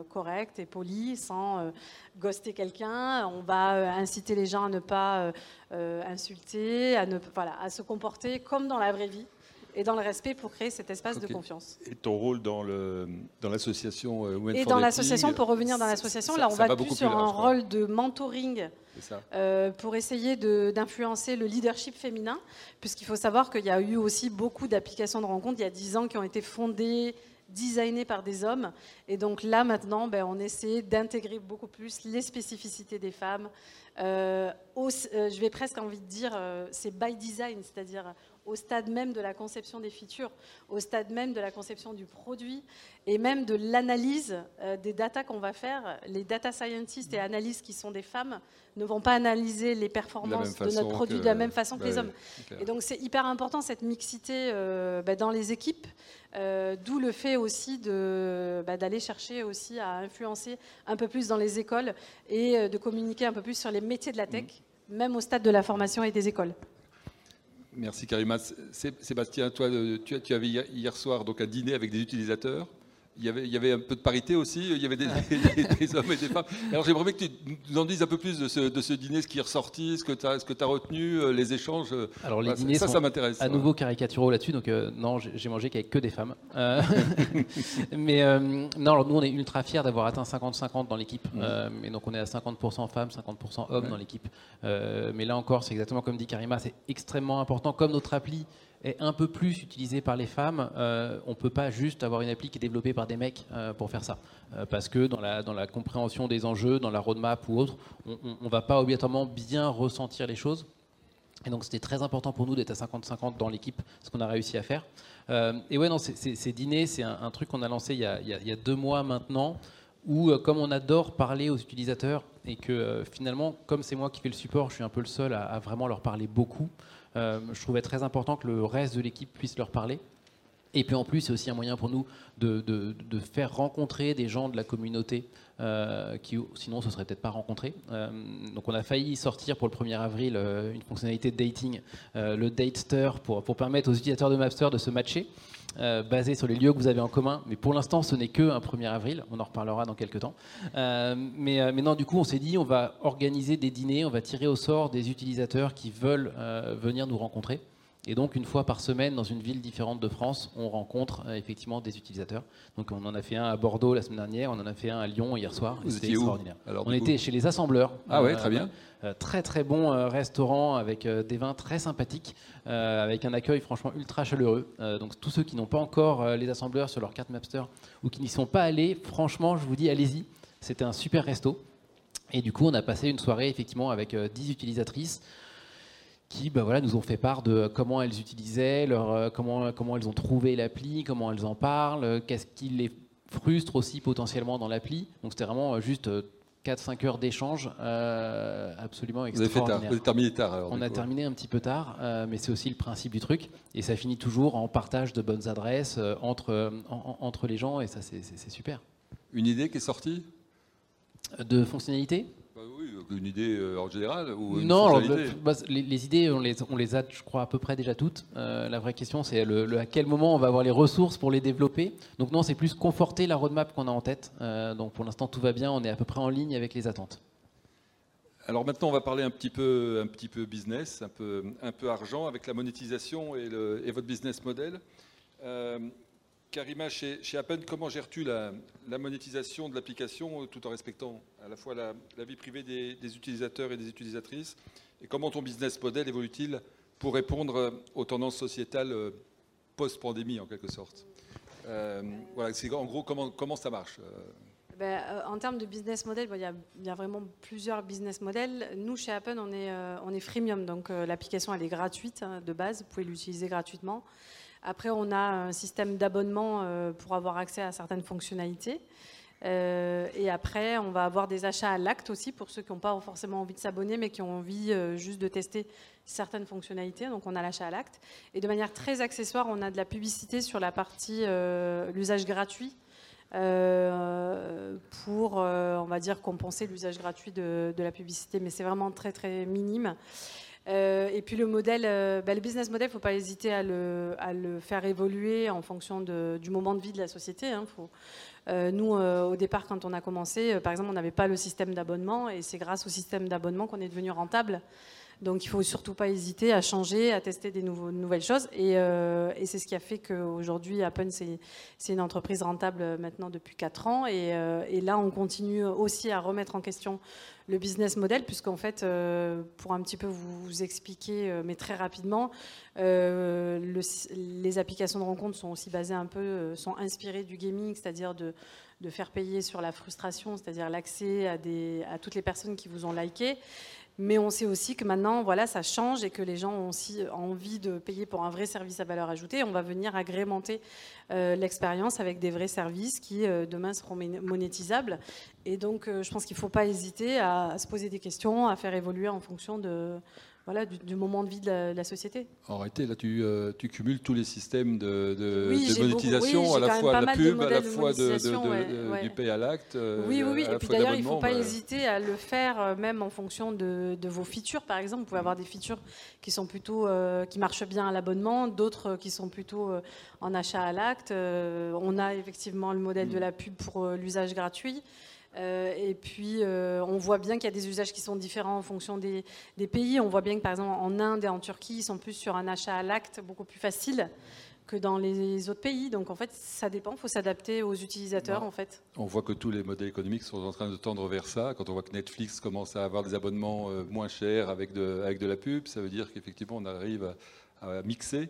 correcte et polie, sans ghoster quelqu'un. On va inciter les gens à ne pas insulter, à, ne, voilà, à se comporter comme dans la vraie vie et dans le respect pour créer cet espace de confiance. Et ton rôle dans l'association dans Women Et dans l'association, pour revenir dans l'association, là on va, plus sur un rôle de mentoring euh, pour essayer d'influencer le leadership féminin, puisqu'il faut savoir qu'il y a eu aussi beaucoup d'applications de rencontres il y a 10 ans qui ont été fondées, designées par des hommes. Et donc là, maintenant, ben, on essaie d'intégrer beaucoup plus les spécificités des femmes. Euh, euh, je vais presque envie de dire, c'est by design, c'est-à-dire au stade même de la conception des features, au stade même de la conception du produit et même de l'analyse euh, des datas qu'on va faire. Les data scientists et analystes qui sont des femmes ne vont pas analyser les performances de notre produit de la même façon que les hommes. Et donc c'est hyper important cette mixité euh, bah, dans les équipes, euh, d'où le fait aussi bah, d'aller chercher aussi à influencer un peu plus dans les écoles et de communiquer un peu plus sur les métiers de la tech, mm. même au stade de la formation et des écoles. Merci Karima. Sébastien, toi, euh, tu, tu avais hier soir donc un dîner avec des utilisateurs il y, avait, il y avait un peu de parité aussi, il y avait des, hommes et des femmes. Alors j'aimerais que tu nous en dises un peu plus de ce, de ce dîner, ce qui est ressorti, ce que tu as, as, retenu, euh, les échanges. Euh, Alors les dîners ça, ça m'intéresse. À nouveau caricaturaux là-dessus, donc euh, non, j'ai mangé qu'avec que des femmes. mais non, alors nous on est ultra fiers d'avoir atteint 50-50 dans l'équipe. mais donc on est à 50% femmes, 50% hommes dans l'équipe. mais là encore, c'est exactement comme dit Karima, c'est extrêmement important, comme notre appli est un peu plus utilisé par les femmes, euh, on ne peut pas juste avoir une appli qui est développée par des mecs euh, pour faire ça. Euh, parce que dans la, dans la compréhension des enjeux, dans la roadmap ou autre, on ne va pas obligatoirement bien ressentir les choses. Et donc c'était très important pour nous d'être à 50-50 dans l'équipe, ce qu'on a réussi à faire. et ouais, non, ces dîners, c'est un, truc qu'on a lancé il y a, il y a, deux mois maintenant, où comme on adore parler aux utilisateurs, et que finalement, comme c'est moi qui fais le support, je suis un peu le seul à, à vraiment leur parler beaucoup. Euh, je trouvais très important que le reste de l'équipe puisse leur parler. Et puis en plus, c'est aussi un moyen pour nous de, faire rencontrer des gens de la communauté euh, qui sinon se seraient peut-être pas rencontrés. Euh, donc on a failli sortir pour le 1er avril une fonctionnalité de dating, le Datester, pour, permettre aux utilisateurs de Mapster de se matcher. Euh, basé sur les lieux que vous avez en commun. Mais pour l'instant, ce n'est que un 1er avril. On en reparlera dans quelques temps. Euh, mais, euh, mais, non, du coup, on s'est dit, on va organiser des dîners, on va tirer au sort des utilisateurs qui veulent venir nous rencontrer. Et donc, une fois par semaine, dans une ville différente de France, on rencontre effectivement des utilisateurs. Donc, on en a fait un à Bordeaux la semaine dernière, on en a fait un à Lyon hier soir. C'était extraordinaire. Alors, on était chez les assembleurs. Ah ouais, très bien. Euh, très très bon euh, restaurant avec euh, des vins très sympathiques, avec un accueil franchement ultra chaleureux. donc tous ceux qui n'ont pas encore les assembleurs sur leur carte Mapster ou qui n'y sont pas allés, franchement, je vous dis, allez-y. C'était un super resto. Et du coup, on a passé une soirée effectivement avec 10 utilisatrices qui bah voilà, nous ont fait part de comment elles utilisaient, leur, comment, comment elles ont trouvé l'appli, comment elles en parlent, qu'est-ce qui les frustre aussi potentiellement dans l'appli. Donc c'était vraiment juste 4-5 heures d'échange euh, absolument extraordinaire. Vous avez, terminé tard. On a terminé un petit peu tard, euh, mais c'est aussi le principe du truc. Et ça finit toujours en partage de bonnes adresses euh, entre, entre les gens, et ça, c'est super. Une idée qui est sortie? De fonctionnalité une idée euh, en général ou une Non, bah, les, idées, on les, on les, a, je crois, à peu près déjà toutes. Euh, la vraie question, c'est le, à quel moment on va avoir les ressources pour les développer. Donc non, c'est plus conforter la roadmap qu'on a en tête. Euh, donc pour l'instant, tout va bien, on est à peu près en ligne avec les attentes. Alors maintenant, on va parler un petit peu, un petit peu business, un peu, un peu argent, avec la monétisation et, le, et votre business model. Karima, chez, chez Appen, comment gères-tu la, monétisation de l'application euh, tout en respectant à la fois la, vie privée des, utilisateurs et des utilisatrices? Et comment ton business model évolue-t-il pour répondre euh, aux tendances sociétales euh, post-pandémie en quelque sorte? Voilà, En gros, comment, comment ça marche ben, en termes de business model, il, y a, vraiment plusieurs business models. Nous, chez Appen, on est, on est freemium, donc l'application elle est gratuite hein, de base, vous pouvez l'utiliser gratuitement. Après, on a un système d'abonnement euh, pour avoir accès à certaines fonctionnalités. et après, on va avoir des achats à l'acte aussi pour ceux qui n'ont pas forcément envie de s'abonner, mais qui ont envie juste de tester certaines fonctionnalités. Donc, on a l'achat à l'acte. Et de manière très accessoire, on a de la publicité sur la partie l'usage gratuit. pour, on va dire, compenser l'usage gratuit de, la publicité, mais c'est vraiment très très minime. Euh, et puis le modèle, euh, bah, le business model, il ne faut pas hésiter à le, faire évoluer en fonction du moment de vie de la société. Hein. Euh, nous, au départ, quand on a commencé, par exemple, on n'avait pas le système d'abonnement, et c'est grâce au système d'abonnement qu'on est devenu rentable. Donc il ne faut surtout pas hésiter à changer, à tester des nouvelles choses. Et, c'est ce qui a fait qu'aujourd'hui, Apple, c'est une entreprise rentable maintenant depuis 4 ans. Et, et, là, on continue aussi à remettre en question le business model, puisqu'en fait, euh, pour un petit peu vous, expliquer, euh, mais très rapidement, euh, les applications de rencontre sont aussi basées un peu, sont inspirées du gaming, c'est-à-dire de, de, faire payer sur la frustration, c'est-à-dire l'accès à, à toutes les personnes qui vous ont liké. Mais on sait aussi que maintenant, voilà, ça change et que les gens ont aussi envie de payer pour un vrai service à valeur ajoutée. On va venir agrémenter euh, l'expérience avec des vrais services qui, euh, demain, seront monétisables. Et donc, euh, je pense qu'il ne faut pas hésiter à, se poser des questions, à faire évoluer en fonction de, voilà, du, moment de vie de la, société. En réalité, là, tu, euh, tu, cumules tous les systèmes de, de, monétisation, à la fois de la pub, à la fois du pay à l'acte. Euh, oui, oui, oui. Et puis d'ailleurs, il ne faut pas hésiter à le faire euh, même en fonction de, vos features. Par exemple, vous pouvez avoir des features qui sont plutôt, qui marchent bien à l'abonnement, d'autres qui sont plutôt en achat à l'acte. on a effectivement le modèle de la pub pour l'usage gratuit. Euh, et puis, euh, on voit bien qu'il y a des usages qui sont différents en fonction des, pays. On voit bien que, par exemple, en Inde et en Turquie, ils sont plus sur un achat à l'acte beaucoup plus facile que dans les autres pays. Donc, en fait, ça dépend. Il faut s'adapter aux utilisateurs, en fait. On voit que tous les modèles économiques sont en train de tendre vers ça. Quand on voit que Netflix commence à avoir des abonnements euh, moins chers avec de, avec de la pub, ça veut dire qu'effectivement, on arrive à mixer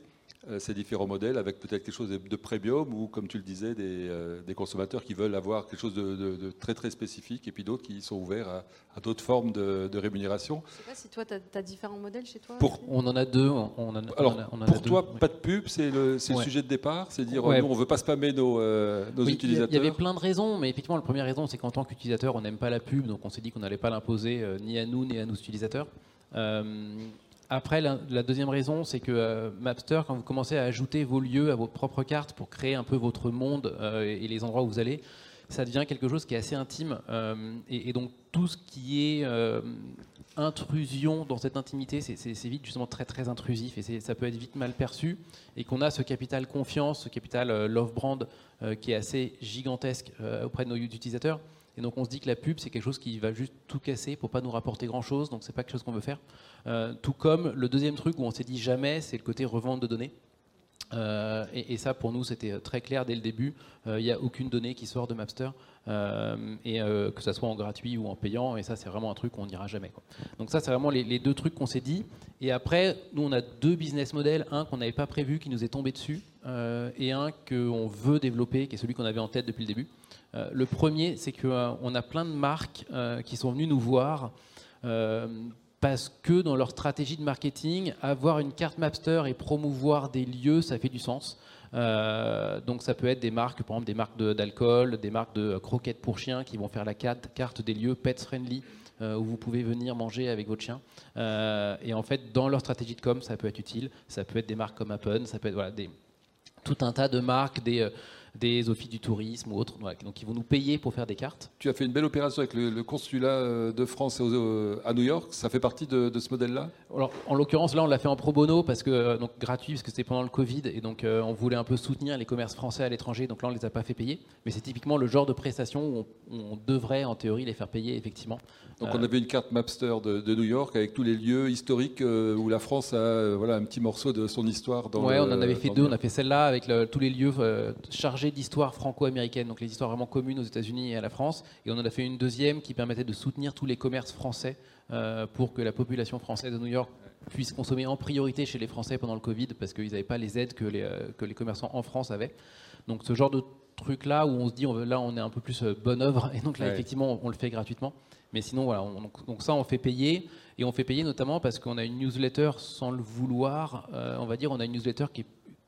ces différents modèles avec peut-être quelque chose de, premium ou, comme tu le disais, des, euh, consommateurs qui veulent avoir quelque chose de, très très spécifique et puis d'autres qui sont ouverts à, d'autres formes de, rémunération. Je ne sais pas si toi, tu as, différents modèles chez toi pour, On en a deux. On Alors, pour toi, pas de pub, c'est le, sujet de départ C'est dire, nous, on ne veut pas spammer nos, euh, nos utilisateurs Il y avait plein de raisons, mais effectivement, la première raison, c'est qu'en tant qu'utilisateur, on n'aime pas la pub, donc on s'est dit qu'on n'allait pas l'imposer ni à nous ni à nos utilisateurs. Après, la, deuxième raison, c'est que euh, Mapster, quand vous commencez à ajouter vos lieux à vos propres cartes pour créer un peu votre monde euh, et les endroits où vous allez, ça devient quelque chose qui est assez intime. Euh, et, donc tout ce qui est intrusion dans cette intimité, c'est vite justement très très intrusif et ça peut être vite mal perçu. Et qu'on a ce capital confiance, ce capital love brand qui est assez gigantesque auprès de nos utilisateurs. Et donc on se dit que la pub, c'est quelque chose qui va juste tout casser pour pas nous rapporter grand-chose, donc c'est pas quelque chose qu'on veut faire. Euh, tout comme le deuxième truc où on s'est dit jamais, c'est le côté revente de données. Euh, et, ça, pour nous, c'était très clair dès le début. Euh, il n'y a aucune donnée qui sort de Mapster, et que ça soit en gratuit ou en payant. Et ça, c'est vraiment un truc qu'on n'ira jamais. Donc ça, c'est vraiment les, les, deux trucs qu'on s'est dit. Et après, nous, on a deux business models. Un qu'on n'avait pas prévu, qui nous est tombé dessus, et un qu'on veut développer, qui est celui qu'on avait en tête depuis le début. Euh, le premier, c'est qu'on euh, a plein de marques euh, qui sont venues nous voir parce que dans leur stratégie de marketing, avoir une carte Mapster et promouvoir des lieux, ça fait du sens. donc ça peut être des marques, par exemple des marques d'alcool, des marques de croquettes pour chiens qui vont faire la carte, des lieux pets friendly où vous pouvez venir manger avec votre chien. et en fait, dans leur stratégie de com, ça peut être utile. Ça peut être des marques comme Apple, ça peut être voilà, tout un tas de marques, des des offices du tourisme ou autres. donc ils vont nous payer pour faire des cartes. Tu as fait une belle opération avec le, consulat euh, de France à New York. Ça fait partie de, ce modèle-là? Alors, En l'occurrence, là, on l'a fait en pro bono, parce que, euh, donc gratuit, parce que c'était pendant le Covid. Et donc, euh, on voulait un peu soutenir les commerces français à l'étranger. Donc là, on ne les a pas fait payer. Mais c'est typiquement le genre de prestation où on, devrait, en théorie, les faire payer, effectivement. Donc on avait une carte Mapster de, New York avec tous les lieux historiques où la France a voilà, un petit morceau de son histoire. Dans ouais, on en avait fait deux. On a fait celle-là avec tous les lieux chargés d'histoire franco-américaine, donc les histoires vraiment communes aux États-Unis et à la France. Et on en a fait une deuxième qui permettait de soutenir tous les commerces français euh, pour que la population française de New York puisse consommer en priorité chez les Français pendant le Covid, parce qu'ils n'avaient pas les aides que les, euh, que les commerçants en France avaient. Donc ce genre de truc là où on se dit on, là on est un peu plus euh, bonne œuvre et donc là effectivement on, le fait gratuitement mais sinon voilà donc, ça on fait payer et on fait payer notamment parce qu'on a une newsletter sans le vouloir on va dire on a une newsletter qui est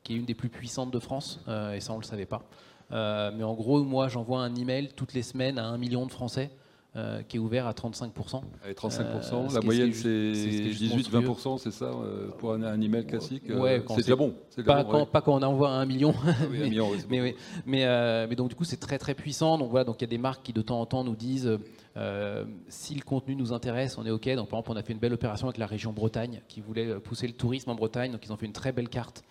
qui est une des plus puissantes de France, euh, et ça on ne le savait pas. mais en gros, moi, j'envoie un email toutes les semaines à un million de Français. Euh, qui est ouvert à 35%. Et 35%, la moyenne c'est 18-20%, c'est ça, euh, pour un, un, email classique ouais, C'est déjà bon. Pas, quand, pas, quand, on envoie un million. Ah oui, un million mais, mais, euh, mais, donc du coup c'est très très puissant. Donc voilà, donc il y a des marques qui de temps en temps nous disent si le contenu nous intéresse, on est OK. Donc par exemple, on a fait une belle opération avec la région Bretagne qui voulait pousser le tourisme en Bretagne. Donc ils ont fait une très belle carte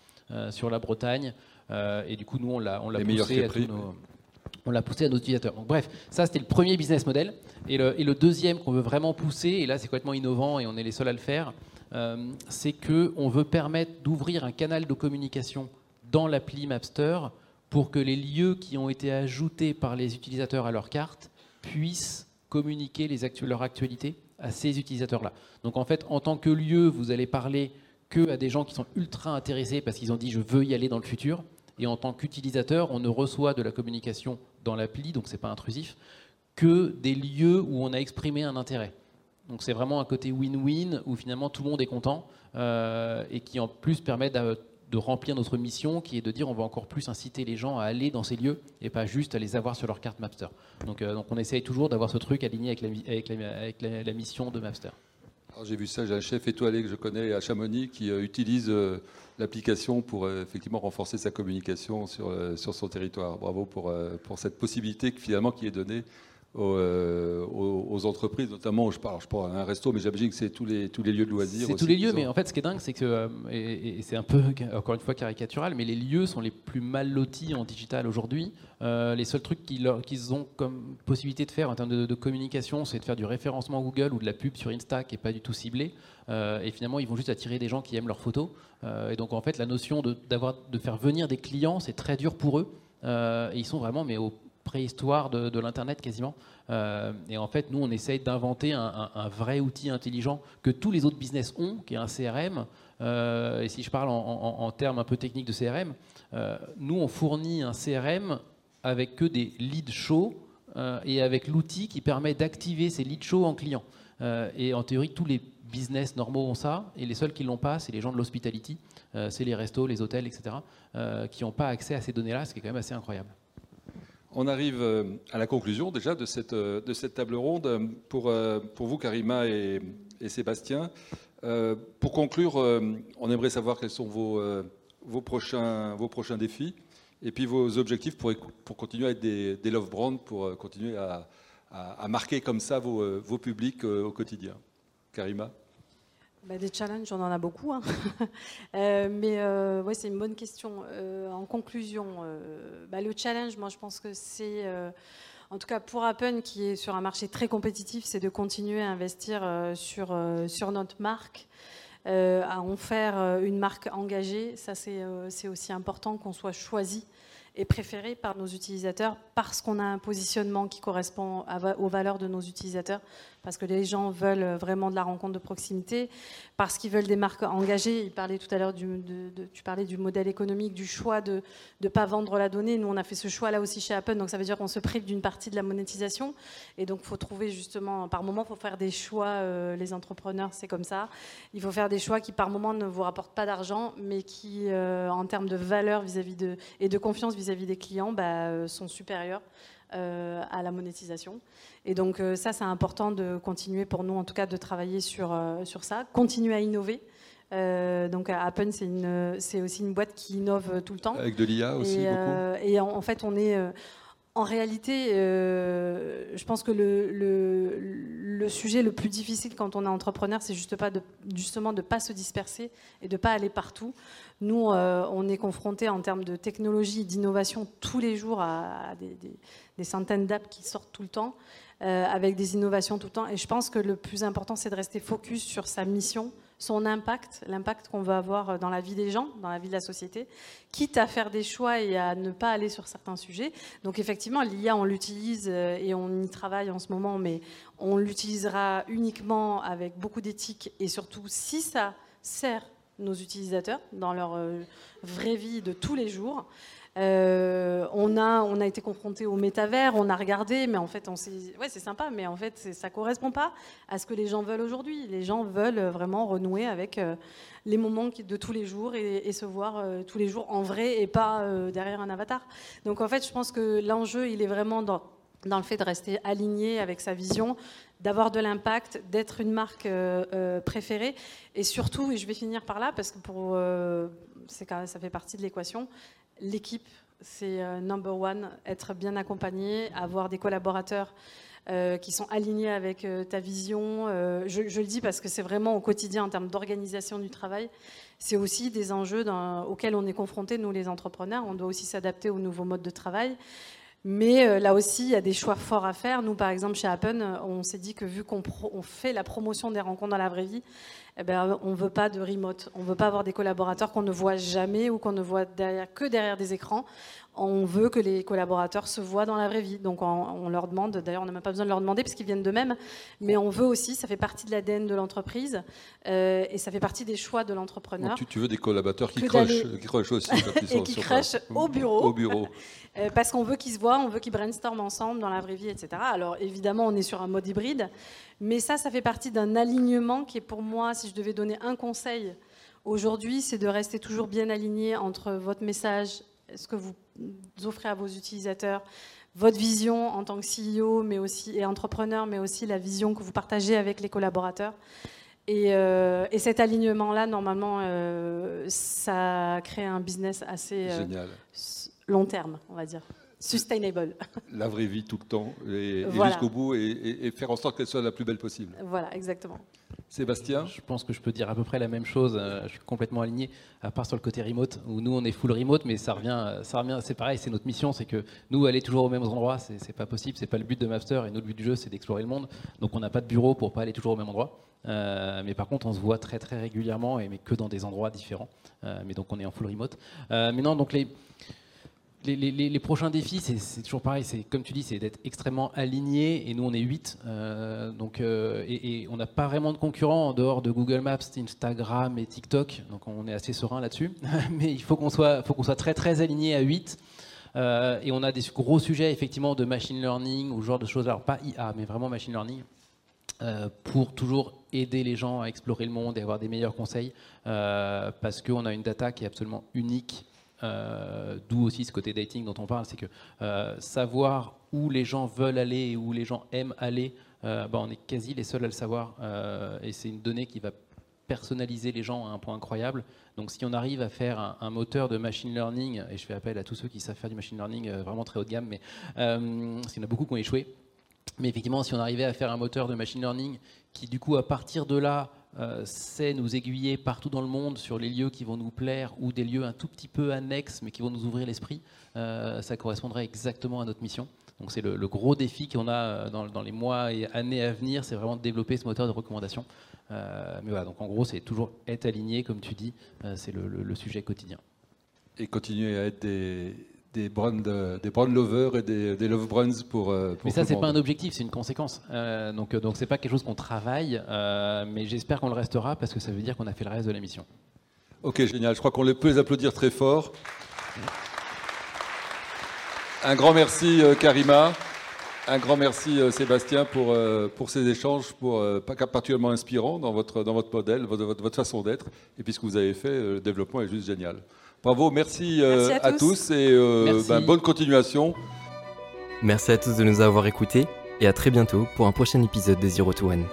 sur la Bretagne. et du coup, nous, on l'a poussé à tous nos on l'a poussé à nos utilisateurs. Donc, bref, ça c'était le premier business model. Et le, deuxième qu'on veut vraiment pousser, et là c'est complètement innovant et on est les seuls à le faire, euh, c'est qu'on veut permettre d'ouvrir un canal de communication dans l'appli Mapster pour que les lieux qui ont été ajoutés par les utilisateurs à leur carte puissent communiquer les leur actualité à ces utilisateurs-là. Donc en fait, en tant que lieu, vous allez parler que à des gens qui sont ultra intéressés parce qu'ils ont dit je veux y aller dans le futur. Et en tant qu'utilisateur, on ne reçoit de la communication dans l'appli, donc ce n'est pas intrusif, que des lieux où on a exprimé un intérêt. Donc c'est vraiment un côté win-win où finalement tout le monde est content euh, et qui en plus permet de, remplir notre mission qui est de dire on va encore plus inciter les gens à aller dans ces lieux et pas juste à les avoir sur leur carte Mapster. Donc, euh, donc on essaye toujours d'avoir ce truc aligné avec la, avec la, mission de Mapster. J'ai vu ça, j'ai un chef étoilé que je connais à Chamonix qui euh, utilise l'application pour effectivement renforcer sa communication sur, sur son territoire. Bravo pour, pour cette possibilité finalement qui est donnée euh, aux, entreprises, notamment, je parle, je parle à un resto, mais j'imagine que c'est tous les, tous les lieux de loisirs. C'est tous les lieux, mais en fait, ce qui est dingue, c'est que, euh, et, c'est un peu, encore une fois, caricatural, mais les lieux sont les plus mal lotis en digital aujourd'hui. Euh, les seuls trucs qu'ils ont comme possibilité de faire en termes de, communication, c'est de faire du référencement Google ou de la pub sur Insta qui n'est pas du tout ciblé. et finalement, ils vont juste attirer des gens qui aiment leurs photos. et donc, en fait, la notion de, de faire venir des clients, c'est très dur pour eux. et ils sont vraiment mais au, préhistoire de, l'Internet quasiment. Euh, et en fait, nous, on essaye d'inventer un, vrai outil intelligent que tous les autres business ont, qui est un CRM. Euh, et si je parle en, termes un peu techniques de CRM, euh, nous, on fournit un CRM avec que des leads chauds et avec l'outil qui permet d'activer ces leads chauds en clients. et en théorie, tous les business normaux ont ça, et les seuls qui l'ont pas, c'est les gens de l'hospitality, c'est les restos, les hôtels, etc., qui n'ont pas accès à ces données-là, ce qui est quand même assez incroyable. On arrive euh, à la conclusion déjà de cette, euh, de cette table ronde. Pour, euh, pour vous, Karima et, Sébastien, pour conclure, on aimerait savoir quels sont vos, vos, prochains, vos prochains défis et puis vos objectifs pour, pour continuer à être des, des love brands, pour continuer à, à, marquer comme ça vos, vos publics au quotidien. Karima? Bah, des challenges, on en a beaucoup. Hein. Euh, mais euh, ouais, c'est une bonne question. Euh, en conclusion, bah, le challenge, moi, je pense que c'est, en tout cas pour Appen, qui est sur un marché très compétitif, c'est de continuer à investir sur, sur notre marque, à en faire une marque engagée. Ça, c'est aussi important qu'on soit choisi est préféré par nos utilisateurs parce qu'on a un positionnement qui correspond aux valeurs de nos utilisateurs, parce que les gens veulent vraiment de la rencontre de proximité, parce qu'ils veulent des marques engagées. Il parlait tout à l'heure du, tu parlais du modèle économique, du choix de ne pas vendre la donnée. Nous, on a fait ce choix là aussi chez Apple, donc ça veut dire qu'on se prive d'une partie de la monétisation. Et donc, il faut trouver justement, par moment, il faut faire des choix. Euh, les entrepreneurs, c'est comme ça. Il faut faire des choix qui, par moment, ne vous rapportent pas d'argent, mais qui, euh, en termes de valeur vis-à-vis de et de confiance vis-à-vis des clients bah, euh, sont supérieurs euh, à la monétisation. Et donc euh, ça, c'est important de continuer pour nous, en tout cas, de travailler sur, sur ça, continuer à innover. donc Appen, c'est aussi une boîte qui innove tout le temps. Avec de l'IA aussi et, beaucoup. Et en, fait, on est en réalité, je pense que le, sujet le plus difficile quand on est entrepreneur, c'est justement de ne pas se disperser et de ne pas aller partout. Nous, euh, on est confronté en termes de technologie, d'innovation tous les jours à, des, centaines d'apps qui sortent tout le temps, euh, avec des innovations tout le temps. Et je pense que le plus important, c'est de rester focus sur sa mission, son impact, l'impact qu'on veut avoir dans la vie des gens, dans la vie de la société, quitte à faire des choix et à ne pas aller sur certains sujets. Donc effectivement, l'IA, on l'utilise euh, et on y travaille en ce moment, mais on l'utilisera uniquement avec beaucoup d'éthique et surtout si ça sert nos utilisateurs dans leur euh, vraie vie de tous les jours. Euh, on, a, on a été confronté au métavers, on a regardé, mais en fait, on ouais, c'est sympa, mais en fait, ça correspond pas à ce que les gens veulent aujourd'hui. Les gens veulent vraiment renouer avec euh, les moments de tous les jours et, se voir euh, tous les jours en vrai et pas derrière un avatar. Donc, en fait, je pense que l'enjeu, il est vraiment dans, dans le fait de rester aligné avec sa vision, d'avoir de l'impact, d'être une marque préférée, et surtout, et je vais finir par là parce que pour, ça fait partie de l'équation, l'équipe, c'est euh, number one, être bien accompagné, avoir des collaborateurs euh, qui sont alignés avec euh, ta vision. Je, le dis parce que c'est vraiment au quotidien en termes d'organisation du travail. C'est aussi des enjeux auxquels on est confrontés, nous les entrepreneurs. On doit aussi s'adapter aux nouveaux modes de travail. Mais là aussi, il y a des choix forts à faire. Nous, par exemple, chez Appen, on s'est dit que vu qu'on fait la promotion des rencontres dans la vraie vie, eh ben, on ne veut pas de remote. On ne veut pas avoir des collaborateurs qu'on ne voit jamais ou qu'on ne voit derrière, que derrière des écrans. On veut que les collaborateurs se voient dans la vraie vie. Donc on, leur demande, d'ailleurs on n'a même pas besoin de leur demander parce qu'ils viennent d'eux-mêmes, mais on veut aussi, ça fait partie de l'ADN de l'entreprise euh, et ça fait partie des choix de l'entrepreneur. Tu, veux des collaborateurs qui crushent, qui aussi. et qui crushent au bureau. Au bureau. Euh, parce qu'on veut qu'ils se voient, on veut qu'ils brainstorment ensemble dans la vraie vie, etc. Alors évidemment on est sur un mode hybride, mais ça, ça fait partie d'un alignement qui est pour moi, si je devais donner un conseil aujourd'hui, c'est de rester toujours bien aligné entre votre message, ce que vous offrez à vos utilisateurs, votre vision en tant que CEO mais aussi, et entrepreneur, mais aussi la vision que vous partagez avec les collaborateurs. Et, euh, cet alignement-là, normalement, euh, ça crée un business assez euh, long terme, on va dire sustainable. La vraie vie tout le temps, et, jusqu'au bout, et, faire en sorte qu'elle soit la plus belle possible. Voilà, exactement. Sébastien Je pense que je peux dire à peu près la même chose. Euh, je suis complètement aligné, à part sur le côté remote, où nous on est full remote, mais ça revient, ça revient c'est pareil, c'est notre mission, c'est que nous aller toujours aux mêmes endroits, c'est pas possible, c'est pas le but de Master, et notre but du jeu c'est d'explorer le monde. Donc on n'a pas de bureau pour pas aller toujours au même endroit. Euh, mais par contre, on se voit très très régulièrement, et mais que dans des endroits différents. Euh, mais donc on est en full remote. mais non, donc les les, prochains défis, c'est toujours pareil. C'est comme tu dis, c'est d'être extrêmement aligné. Et nous, on est 8. Euh, donc, euh, et, on n'a pas vraiment de concurrents en dehors de Google Maps, Instagram et TikTok. Donc, on est assez serein là-dessus. Mais il faut qu'on soit, faut soit très très aligné à 8. Euh, et on a des gros sujets effectivement de machine learning ou genre de choses. Alors pas IA, mais vraiment machine learning. pour toujours aider les gens à explorer le monde et avoir des meilleurs conseils, parce qu'on a une data qui est absolument unique euh, d'où aussi ce côté dating dont on parle, c'est que euh, savoir où les gens veulent aller et où les gens aiment aller, euh, bah, on est quasi les seuls à le savoir. et c'est une donnée qui va personnaliser les gens à un point incroyable. Donc si on arrive à faire un, moteur de machine learning, et je fais appel à tous ceux qui savent faire du machine learning vraiment très haut de gamme, mais parce qu'il y en a beaucoup qui ont échoué, mais effectivement si on arrivait à faire un moteur de machine learning qui du coup à partir de là euh, c'est nous aiguiller partout dans le monde sur les lieux qui vont nous plaire ou des lieux un tout petit peu annexes mais qui vont nous ouvrir l'esprit, euh, ça correspondrait exactement à notre mission. Donc c'est le, gros défi qu'on a euh, dans, les mois et années à venir, c'est vraiment de développer ce moteur de recommandation. mais voilà, donc en gros c'est toujours être aligné, comme tu dis, c'est le, sujet quotidien. Et continuer à être des, des brand, des brand lovers et des, des love brands pour, euh, pour Mais ça, c'est pas un objectif, c'est une conséquence. Euh, donc, euh, donc c'est pas quelque chose qu'on travaille, mais j'espère qu'on le restera parce que ça veut dire qu'on a fait le reste de la mission. Ok, génial. Je crois qu'on peut les applaudir très fort. Un grand merci, Karima. Un grand merci, Sébastien, pour, pour ces échanges, pour, particulièrement inspirants dans votre, dans votre modèle, votre, votre façon d'être. Et puis ce que vous avez fait, le développement est juste génial. Bravo, merci, euh, à, tous. et euh, bah, bonne continuation. Merci à tous de nous avoir écoutés et à très bientôt pour un prochain épisode de Zero to One.